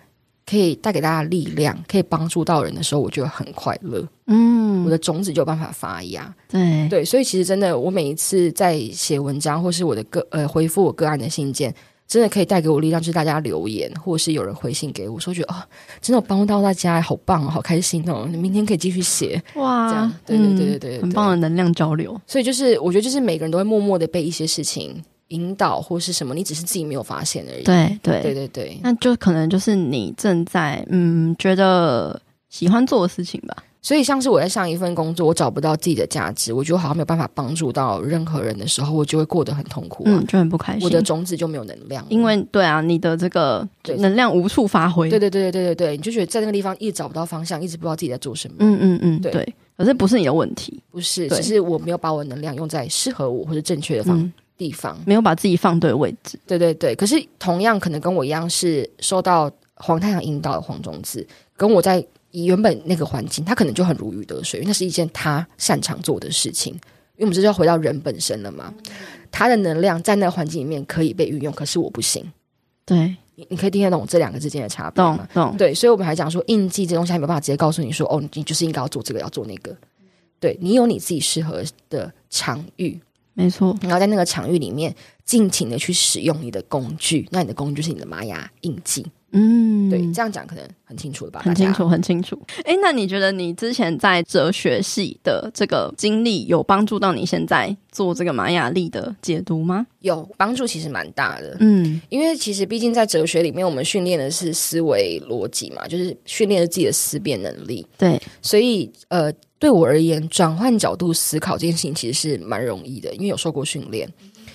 可以带给大家力量，可以帮助到人的时候，我就很快乐。嗯，我的种子就有办法发芽。对对，所以其实真的，我每一次在写文章，或是我的个呃回复我个案的信件。真的可以带给我力量，就是大家留言，或者是有人回信给我，说觉得哦，真的有帮到大家，好棒哦，好开心哦！你明天可以继续写哇，这样对对对对对，很棒的能量交流。所以就是我觉得，就是每个人都会默默的被一些事情引导，或是什么，你只是自己没有发现而已。对对对对对，那就可能就是你正在嗯觉得喜欢做的事情吧。所以，像是我在上一份工作，我找不到自己的价值，我觉得好像没有办法帮助到任何人的时候，我就会过得很痛苦，嗯，就很不开心。我的种子就没有能量，因为对啊，你的这个能量无处发挥。对对对对对对对，你就觉得在那个地方一直找不到方向，一直不知道自己在做什么。嗯嗯嗯，对，对。可是不是你的问题，不是，只是我没有把我的能量用在适合我或者正确的方、嗯、地方，没有把自己放对位置。对对对。可是同样可能跟我一样是受到黄太阳引导的黄种子，跟我在。以原本那个环境，他可能就很如鱼得水，因为那是一件他擅长做的事情。因为我们这就要回到人本身了嘛，他的能量在那个环境里面可以被运用，可是我不行。对，你你可以听得懂这两个之间的差别吗？懂懂。对，所以我们还讲说印记这东西还没有办法直接告诉你说，哦，你就是应该要做这个，要做那个。对，你有你自己适合的场域，没错。然后在那个场域里面尽情的去使用你的工具，那你的工具就是你的玛雅印记。嗯，对，这样讲可能很清楚了吧？很清楚，很清楚。哎，那你觉得你之前在哲学系的这个经历有帮助到你现在做这个玛雅历的解读吗？有帮助，其实蛮大的。嗯，因为其实毕竟在哲学里面，我们训练的是思维逻辑嘛，就是训练了自己的思辨能力。对，所以呃，对我而言，转换角度思考这件事情其实是蛮容易的，因为有受过训练。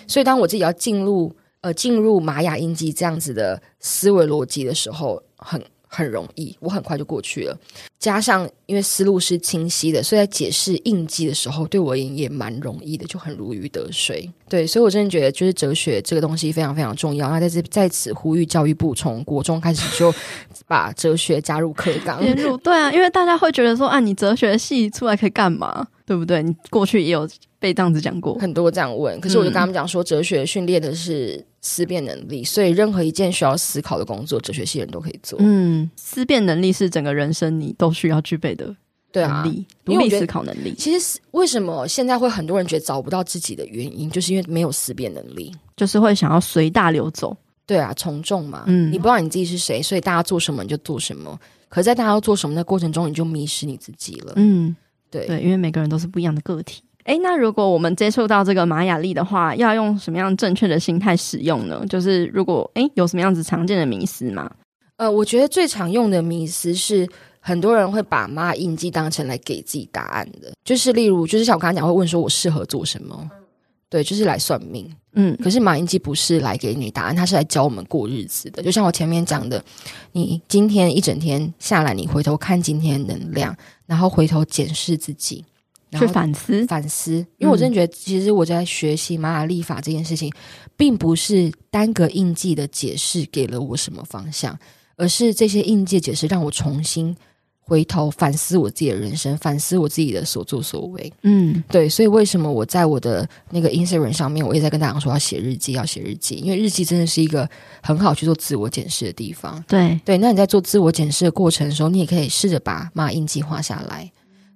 所以当我自己要进入。呃，进入玛雅印记这样子的思维逻辑的时候，很很容易，我很快就过去了。加上因为思路是清晰的，所以在解释印记的时候，对我而言也蛮容易的，就很如鱼得水。对，所以我真的觉得，就是哲学这个东西非常非常重要。那在这在此呼吁教育部从国中开始就 把哲学加入课纲。入对啊，因为大家会觉得说啊，你哲学系出来可以干嘛？对不对？你过去也有被这样子讲过，很多这样问。可是我就跟他们讲说，哲学训练的是思辨能力，所以任何一件需要思考的工作，哲学系人都可以做。嗯，思辨能力是整个人生你都需要具备的对啊，独立思考能力。其实为什么现在会很多人觉得找不到自己的原因，就是因为没有思辨能力，就是会想要随大流走。对啊，从众嘛。嗯，你不知道你自己是谁，所以大家做什么你就做什么。可是在大家要做什么的过程中，你就迷失你自己了。嗯，对对，因为每个人都是不一样的个体。哎，那如果我们接触到这个玛雅历的话，要用什么样正确的心态使用呢？就是如果哎有什么样子常见的迷思吗？呃，我觉得最常用的迷思是，很多人会把玛雅印记当成来给自己答案的，就是例如，就是像我刚才讲，会问说我适合做什么，对，就是来算命。嗯，可是玛雅印记不是来给你答案，它是来教我们过日子的。就像我前面讲的，你今天一整天下来，你回头看今天的能量，然后回头检视自己。去反思，反思，因为我真的觉得，其实我在学习玛雅历法这件事情，嗯，并不是单个印记的解释给了我什么方向，而是这些印记解释让我重新回头反思我自己的人生，反思我自己的所作所为。嗯，对，所以为什么我在我的那个 Instagram 上面，我也在跟大家说要写日记，要写日记，因为日记真的是一个很好去做自我检视的地方。对，对，那你在做自我检视的过程的时候，你也可以试着把马印记画下来。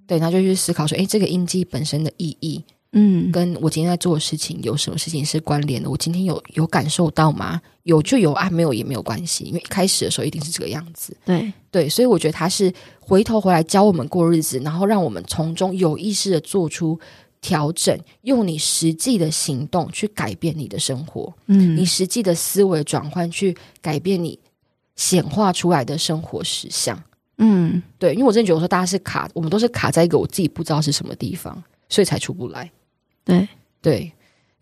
对，他就去思考说，哎，这个印记本身的意义嗯，跟我今天在做的事情有什么事情是关联的？我今天有有感受到吗？有就有啊，没有也没有关系，因为一开始的时候一定是这个样子。对对，所以我觉得他是回头回来教我们过日子，然后让我们从中有意识的做出调整，用你实际的行动去改变你的生活，嗯，你实际的思维转换去改变你显化出来的生活实相。嗯，对，因为我真的觉得说，大家是卡，我们都是卡在一个我自己不知道是什么地方，所以才出不来。对对，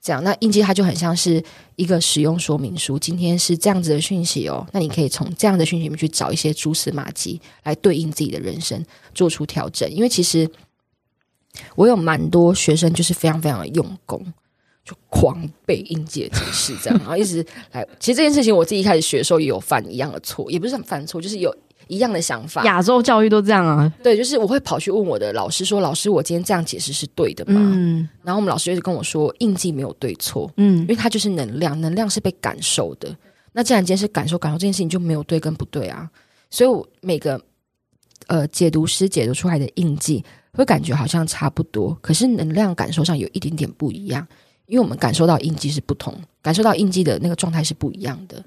这样，那印记它就很像是一个使用说明书。今天是这样子的讯息哦，那你可以从这样的讯息里面去找一些蛛丝马迹，来对应自己的人生做出调整。因为其实我有蛮多学生，就是非常非常的用功，就狂背印记的知识，这样，然后一直来。其实这件事情，我自己一开始学的时候也有犯一样的错，也不是很犯错，就是有。一样的想法，亚洲教育都这样啊。对，就是我会跑去问我的老师说：“老师，我今天这样解释是对的吗？”嗯，然后我们老师就跟我说：“印记没有对错，嗯，因为它就是能量，能量是被感受的。那既然今天是感受，感受这件事情就没有对跟不对啊。所以，我每个呃解读师解读出来的印记会感觉好像差不多，可是能量感受上有一点点不一样，因为我们感受到印记是不同，感受到印记的那个状态是不一样的。”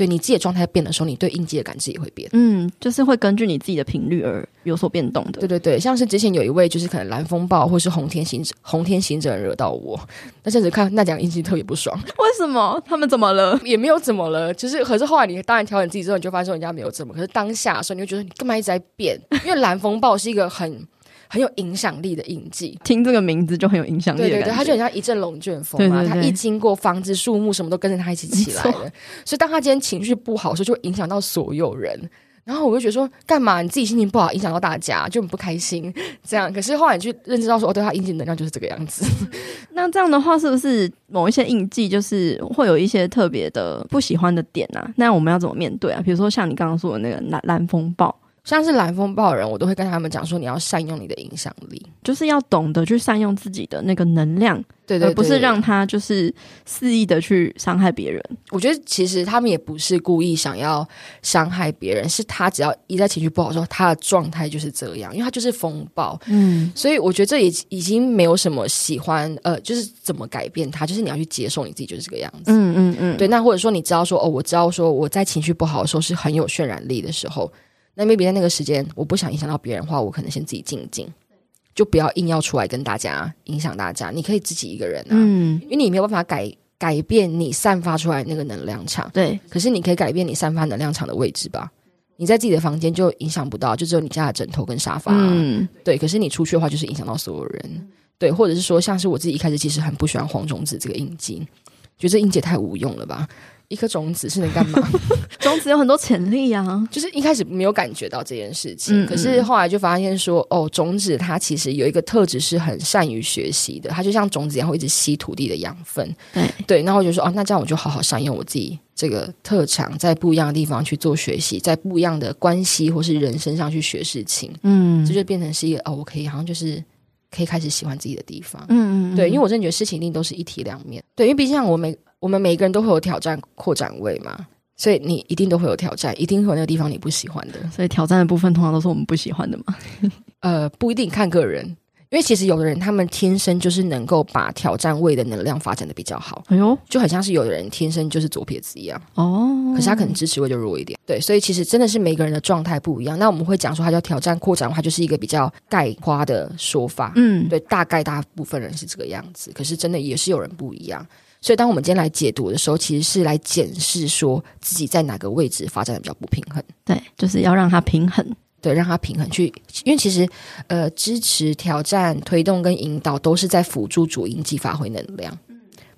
对你自己的状态变的时候，你对印记的感知也会变。嗯，就是会根据你自己的频率而有所变动的。对对对，像是之前有一位，就是可能蓝风暴或是红天行者，红天行者惹到我，那阵子看那讲印记特别不爽。为什么？他们怎么了？也没有怎么了，就是可是后来你当然调整自己之后，你就发现说人家没有怎么。可是当下的时候，你就觉得你干嘛一直在变？因为蓝风暴是一个很。很有影响力的印记，听这个名字就很有影响力。对对对，它就很像一阵龙卷风嘛，它一经过房子、树木什么都跟着它一起起来了。所以当他今天情绪不好的时候，就会影响到所有人。然后我就觉得说，干嘛你自己心情不好，影响到大家就很不开心？这样，可是后来你去认知到说，哦，对，他印记能量就是这个样子。那这样的话，是不是某一些印记就是 会有一些特别的不喜欢的点啊？那我们要怎么面对啊？比如说像你刚刚说的那个蓝蓝风暴。像是蓝风暴人，我都会跟他们讲说，你要善用你的影响力，就是要懂得去善用自己的那个能量，对，对对，而不是让他就是肆意的去伤害别人。我觉得其实他们也不是故意想要伤害别人，是他只要一在情绪不好的时候，他的状态就是这样，因为他就是风暴，嗯，所以我觉得这已已经没有什么喜欢，呃，就是怎么改变他，就是你要去接受你自己就是这个样子，嗯嗯嗯，对。那或者说你知道说，哦，我知道说我在情绪不好的时候是很有渲染力的时候。那 maybe 在那个时间，我不想影响到别人的话，我可能先自己静一静，就不要硬要出来跟大家影响大家。你可以自己一个人啊，嗯，因为你没有办法改改变你散发出来那个能量场，对。可是你可以改变你散发能量场的位置吧？你在自己的房间就影响不到，就只有你家的枕头跟沙发，嗯，对。可是你出去的话，就是影响到所有人，对。或者是说，像是我自己一开始其实很不喜欢黄种子这个印记，觉得这印记太无用了吧。一颗种子是能干嘛？种子有很多潜力啊！就是一开始没有感觉到这件事情，嗯嗯，可是后来就发现说，哦，种子它其实有一个特质是很善于学习的，它就像种子一样会一直吸土地的养分。对对，然后我就说，哦，那这样我就好好善用我自己这个特长，在不一样的地方去做学习，在不一样的关系或是人身上去学事情。嗯，这就变成是一个哦，我可以好像就是可以开始喜欢自己的地方。嗯，嗯嗯，对，因为我真的觉得事情一定都是一体两面。对，因为毕竟像我每。我们每一个人都会有挑战扩展位嘛，所以你一定都会有挑战，一定会有那个地方你不喜欢的。所以挑战的部分通常都是我们不喜欢的嘛。呃，不一定看个人，因为其实有的人他们天生就是能够把挑战位的能量发展的比较好。哎呦，就很像是有的人天生就是左撇子一样哦，可是他可能支持位就弱一点。对，所以其实真的是每个人的状态不一样。那我们会讲说，他叫挑战扩展的话，就是一个比较概括的说法。嗯，对，大概大部分人是这个样子，可是真的也是有人不一样。所以，当我们今天来解读的时候，其实是来检视说自己在哪个位置发展的比较不平衡。对，就是要让它平衡，对，让它平衡去。因为其实，呃，支持、挑战、推动跟引导，都是在辅助主印记发挥能量，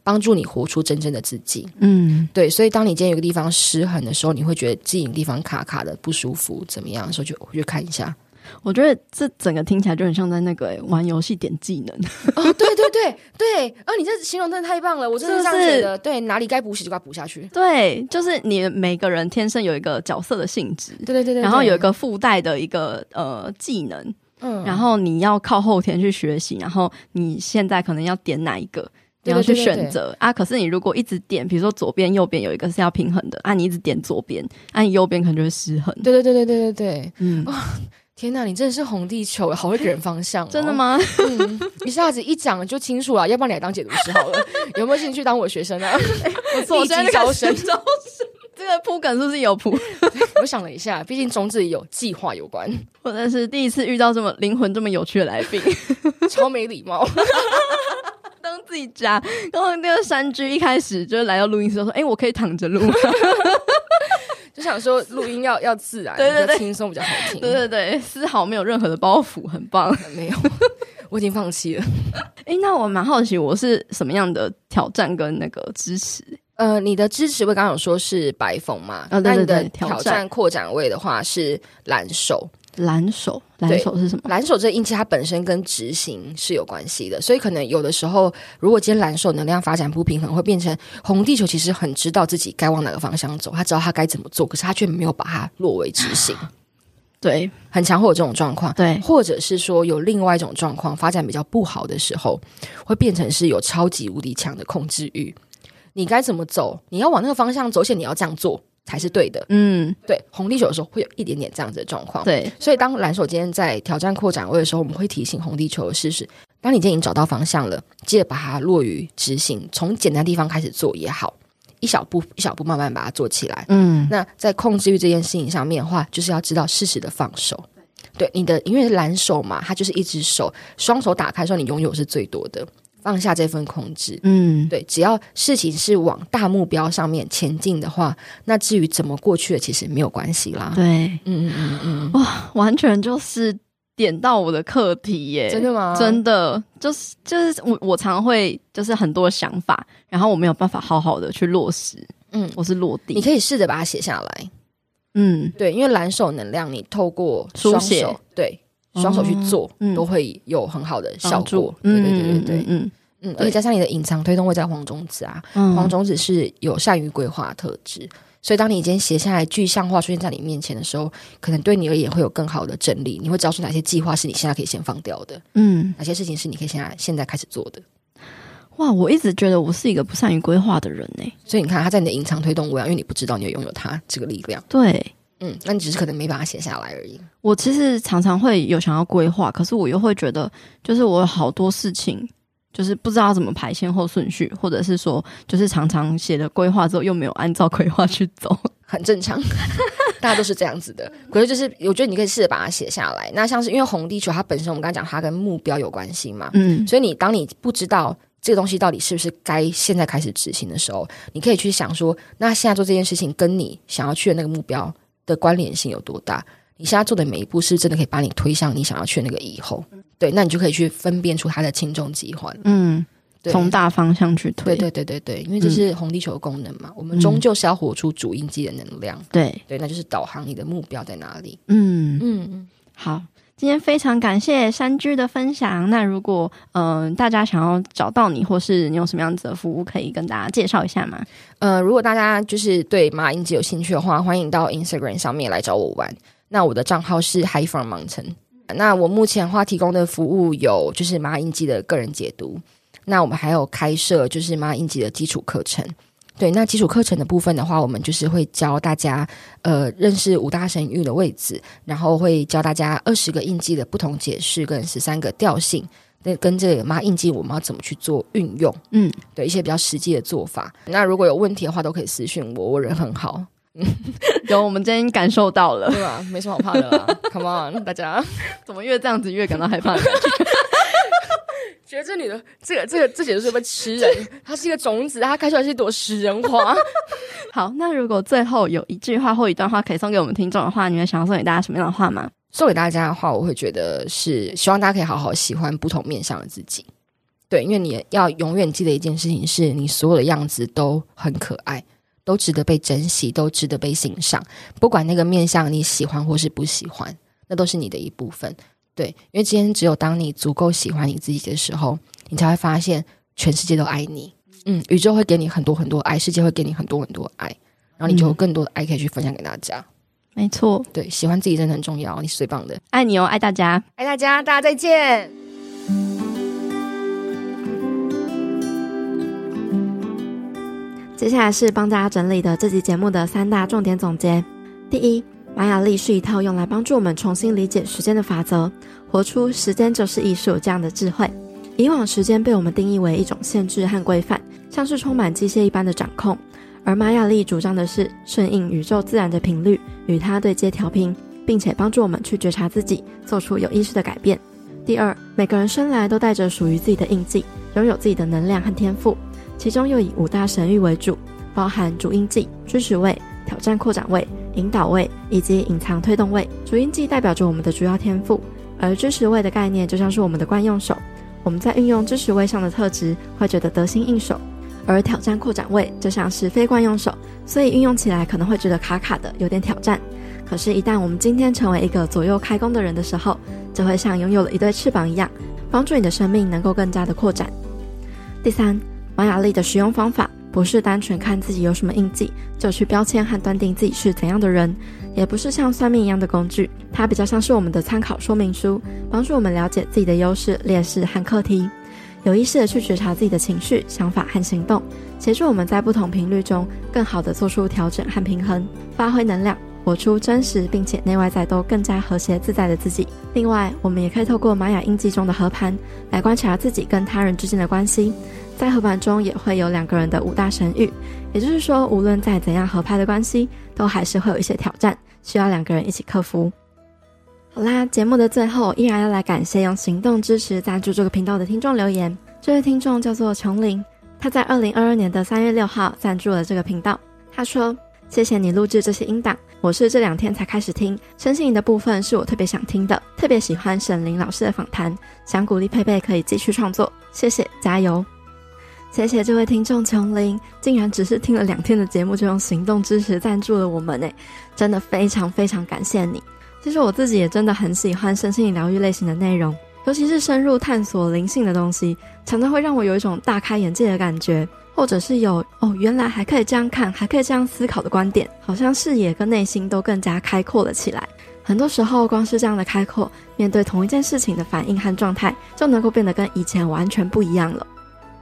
帮助你活出真正的自己。嗯，对。所以，当你今天有个地方失衡的时候，你会觉得自己地方卡卡的不舒服，怎么样的时候，就回去看一下。我觉得这整个听起来就很像在那个、欸、玩游戏点技能 哦，对对对对，啊，你这形容真的太棒了，我真的是这样觉得。是是对，哪里该补习就该补下去。对，就是你每个人天生有一个角色的性质，对对对对，然后有一个附带的一个呃技能，嗯，然后你要靠后天去学习，然后你现在可能要点哪一个，你要去选择，啊。可是你如果一直点，比如说左边右边有一个是要平衡的，啊，你一直点左边，啊，你右边可能就会失衡。对对对对对对对，嗯。天哪，你真的是红地球，好会给人方向、哦，真的吗？嗯，一下子一讲就清楚了，要不然你来当解读师好了，有没有兴趣当我学生啊？不错，现在招生，招生。这个铺梗是不是有铺？我想了一下，毕竟中字有计划有关。我真是第一次遇到这么灵魂这么有趣的来宾，超没礼貌。当自己家，然后那个山居一开始就是来到录音室说：“哎、欸，我可以躺着录。”就想说录音要 要自然，对对对，轻松比较好听。对对对，丝毫没有任何的包袱，很棒。没有，我已经放弃了。哎、欸，那我蛮好奇，我是什么样的挑战跟那个支持？呃，你的支持我刚刚有说是白风嘛？那、哦、对对对，你的挑战扩展位的话是蓝手。蓝手，蓝手是什么？蓝手这个印记它本身跟执行是有关系的，所以可能有的时候，如果今天蓝手能量发展不平衡，会变成红地球其实很知道自己该往哪个方向走，他知道他该怎么做，可是他却没有把它落为执行。对，很强会有这种状况。对，或者是说有另外一种状况发展比较不好的时候，会变成是有超级无敌强的控制欲。你该怎么走？你要往那个方向走，而且你要这样做。才是对的，嗯，对，红地球的时候会有一点点这样子的状况，对，所以当蓝手今天在挑战扩展位的时候，我们会提醒红地球的事实，当你今天已经找到方向了，记得把它落于执行，从简单地方开始做也好，一小步一小步慢慢把它做起来，嗯，那在控制欲这件事情上面的话，就是要知道适时的放手，对，你的因为蓝手嘛，它就是一只手，双手打开的时候，你拥有是最多的。放下这份控制，嗯，对，只要事情是往大目标上面前进的话，那至于怎么过去的，其实没有关系啦。对，嗯嗯嗯嗯，哇，完全就是点到我的课题耶！真的吗？真的，就是就是我我常会就是很多想法，然后我没有办法好好的去落实，嗯，我是落地。你可以试着把它写下来，嗯，对，因为蓝手能量，你透过书写，对。双手去做，嗯，都会有很好的效果。对对对对对，嗯嗯，而且加上你的隐藏推动位在黄种子啊，嗯、黄种子是有善于规划特质，所以当你今天写下来具象化出现在你面前的时候，可能对你而言会有更好的整理。你会知道出哪些计划是你现在可以先放掉的，嗯，哪些事情是你可以现在现在开始做的。哇，我一直觉得我是一个不善于规划的人呢，所以你看他在你的隐藏推动位啊，因为你不知道你有拥有他这个力量，对。嗯，那你只是可能没把它写下来而已。我其实常常会有想要规划，可是我又会觉得，就是我有好多事情，就是不知道怎么排先后顺序，或者是说，就是常常写了规划之后又没有按照规划去走，很正常，大家都是这样子的。可是就是，我觉得你可以试着把它写下来。那像是因为红地球，它本身我们刚刚讲它跟目标有关系嘛，嗯，所以你当你不知道这个东西到底是不是该现在开始执行的时候，你可以去想说，那现在做这件事情跟你想要去的那个目标。的关联性有多大？你现在做的每一步是真的可以把你推向你想要去那个以后？对，那你就可以去分辨出它的轻重疾患。嗯，从大方向去推。对对对对对，因为这是红地球的功能嘛，嗯、我们终究是要活出主印记的能量。对对，那就是导航你的目标在哪里。嗯嗯嗯，好。今天非常感谢山居的分享。那如果嗯、大家想要找到你，或是你有什么样子的服务，可以跟大家介绍一下吗？呃，如果大家就是对马印记有兴趣的话，欢迎到 Instagram 上面来找我玩。那我的账号是 High from Mountain。那我目前话提供的服务有就是马印记的个人解读。那我们还有开设就是马印记的基础课程。对，那基础课程的部分的话，我们就是会教大家呃认识五大神域的位置，然后会教大家二十个印记的不同解释跟十三个调性，那跟这个玛雅印记我们要怎么去做运用？嗯，对一些比较实际的做法。那如果有问题的话，都可以私讯我，我人很好。有，我们今天感受到了，对吧？没什么好怕的啦，Come on，大家怎么越这样子越感到害怕的感觉？觉得这女的，这个这个这简直是个吃人。她是一个种子，她开出来是一朵食人花。好，那如果最后有一句话或一段话可以送给我们听众的话，你会想要送给大家什么样的话吗？送给大家的话，我会觉得是希望大家可以好好喜欢不同面向的自己。对，因为你要永远记得一件事情，是你所有的样子都很可爱，都值得被珍惜，都值得被欣赏。不管那个面向你喜欢或是不喜欢，那都是你的一部分。对，因为今天只有当你足够喜欢你自己的时候，你才会发现全世界都爱你。嗯，宇宙会给你很多很多爱，世界会给你很多很多爱，然后你就有更多的爱可以去分享给大家。没错，对，喜欢自己真的很重要，你是最棒的，爱你哦，爱大家，爱大家，大家再见。接下来是帮大家整理的这期节目的三大重点总结：第一。玛雅历是一套用来帮助我们重新理解时间的法则，活出“时间就是艺术”这样的智慧。以往时间被我们定义为一种限制和规范，像是充满机械一般的掌控，而玛雅历主张的是顺应宇宙自然的频率，与它对接调频，并且帮助我们去觉察自己，做出有意识的改变。第二，每个人生来都带着属于自己的印记，拥有自己的能量和天赋，其中又以五大神域为主，包含主印记、支持位、挑战扩展位、引导位以及隐藏推动位。主音记代表着我们的主要天赋，而支持位的概念就像是我们的惯用手。我们在运用支持位上的特质，会觉得得心应手；而挑战扩展位就像是非惯用手，所以运用起来可能会觉得卡卡的，有点挑战。可是，一旦我们今天成为一个左右开弓的人的时候，就会像拥有了一对翅膀一样，帮助你的生命能够更加的扩展。第三，玛雅历的使用方法不是单纯看自己有什么印记就去标签和断定自己是怎样的人，也不是像算命一样的工具，它比较像是我们的参考说明书，帮助我们了解自己的优势、劣势和课题，有意识的去觉察自己的情绪、想法和行动，协助我们在不同频率中更好的做出调整和平衡，发挥能量。活出真实并且内外在都更加和谐自在的自己。另外，我们也可以透过玛雅印记中的合盘来观察自己跟他人之间的关系。在合盘中也会有两个人的五大神域，也就是说，无论再怎样合拍的关系，都还是会有一些挑战，需要两个人一起克服。好啦，节目的最后依然要来感谢用行动支持赞助这个频道的听众留言。这位听众叫做琼林，他在二零二二年的三月六号赞助了这个频道。他说。谢谢你录制这些音档，我是这两天才开始听，相信你的部分是我特别想听的，特别喜欢沈伶老师的访谈，想鼓励佩佩可以继续创作，谢谢，加油！谢谢这位听众琼林，竟然只是听了两天的节目就用行动支持赞助了我们诶，真的非常非常感谢你。其实我自己也真的很喜欢身心灵疗愈类型的内容，尤其是深入探索灵性的东西，常常会让我有一种大开眼界的感觉。或者是有哦，原来还可以这样看，还可以这样思考的观点，好像视野跟内心都更加开阔了起来。很多时候，光是这样的开阔，面对同一件事情的反应和状态，就能够变得跟以前完全不一样了。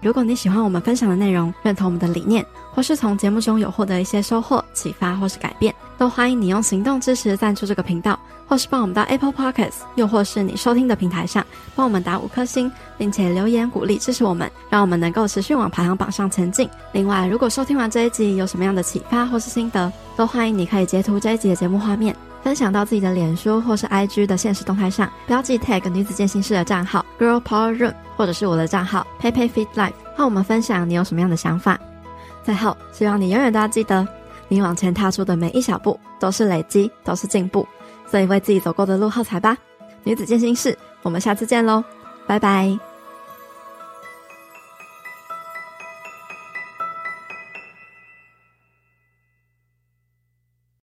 如果你喜欢我们分享的内容，认同我们的理念，或是从节目中有获得一些收获、启发或是改变，都欢迎你用行动支持赞助这个频道，或是帮我们到 Apple Podcasts，又或是你收听的平台上帮我们打五颗星，并且留言鼓励支持我们，让我们能够持续往排行榜上前进。另外，如果收听完这一集有什么样的启发或是心得，都欢迎你可以截图这一集的节目画面。分享到自己的脸书或是 IG 的现实动态上，标记 tag 女子健心室的账号 Girl Power Room，或者是我的账号 Pepe Fit Life，和我们分享你有什么样的想法。最后，希望你永远都要记得，你往前踏出的每一小步都是累积，都是进步，所以为自己走过的路喝彩吧。女子健心室，我们下次见喽，拜拜。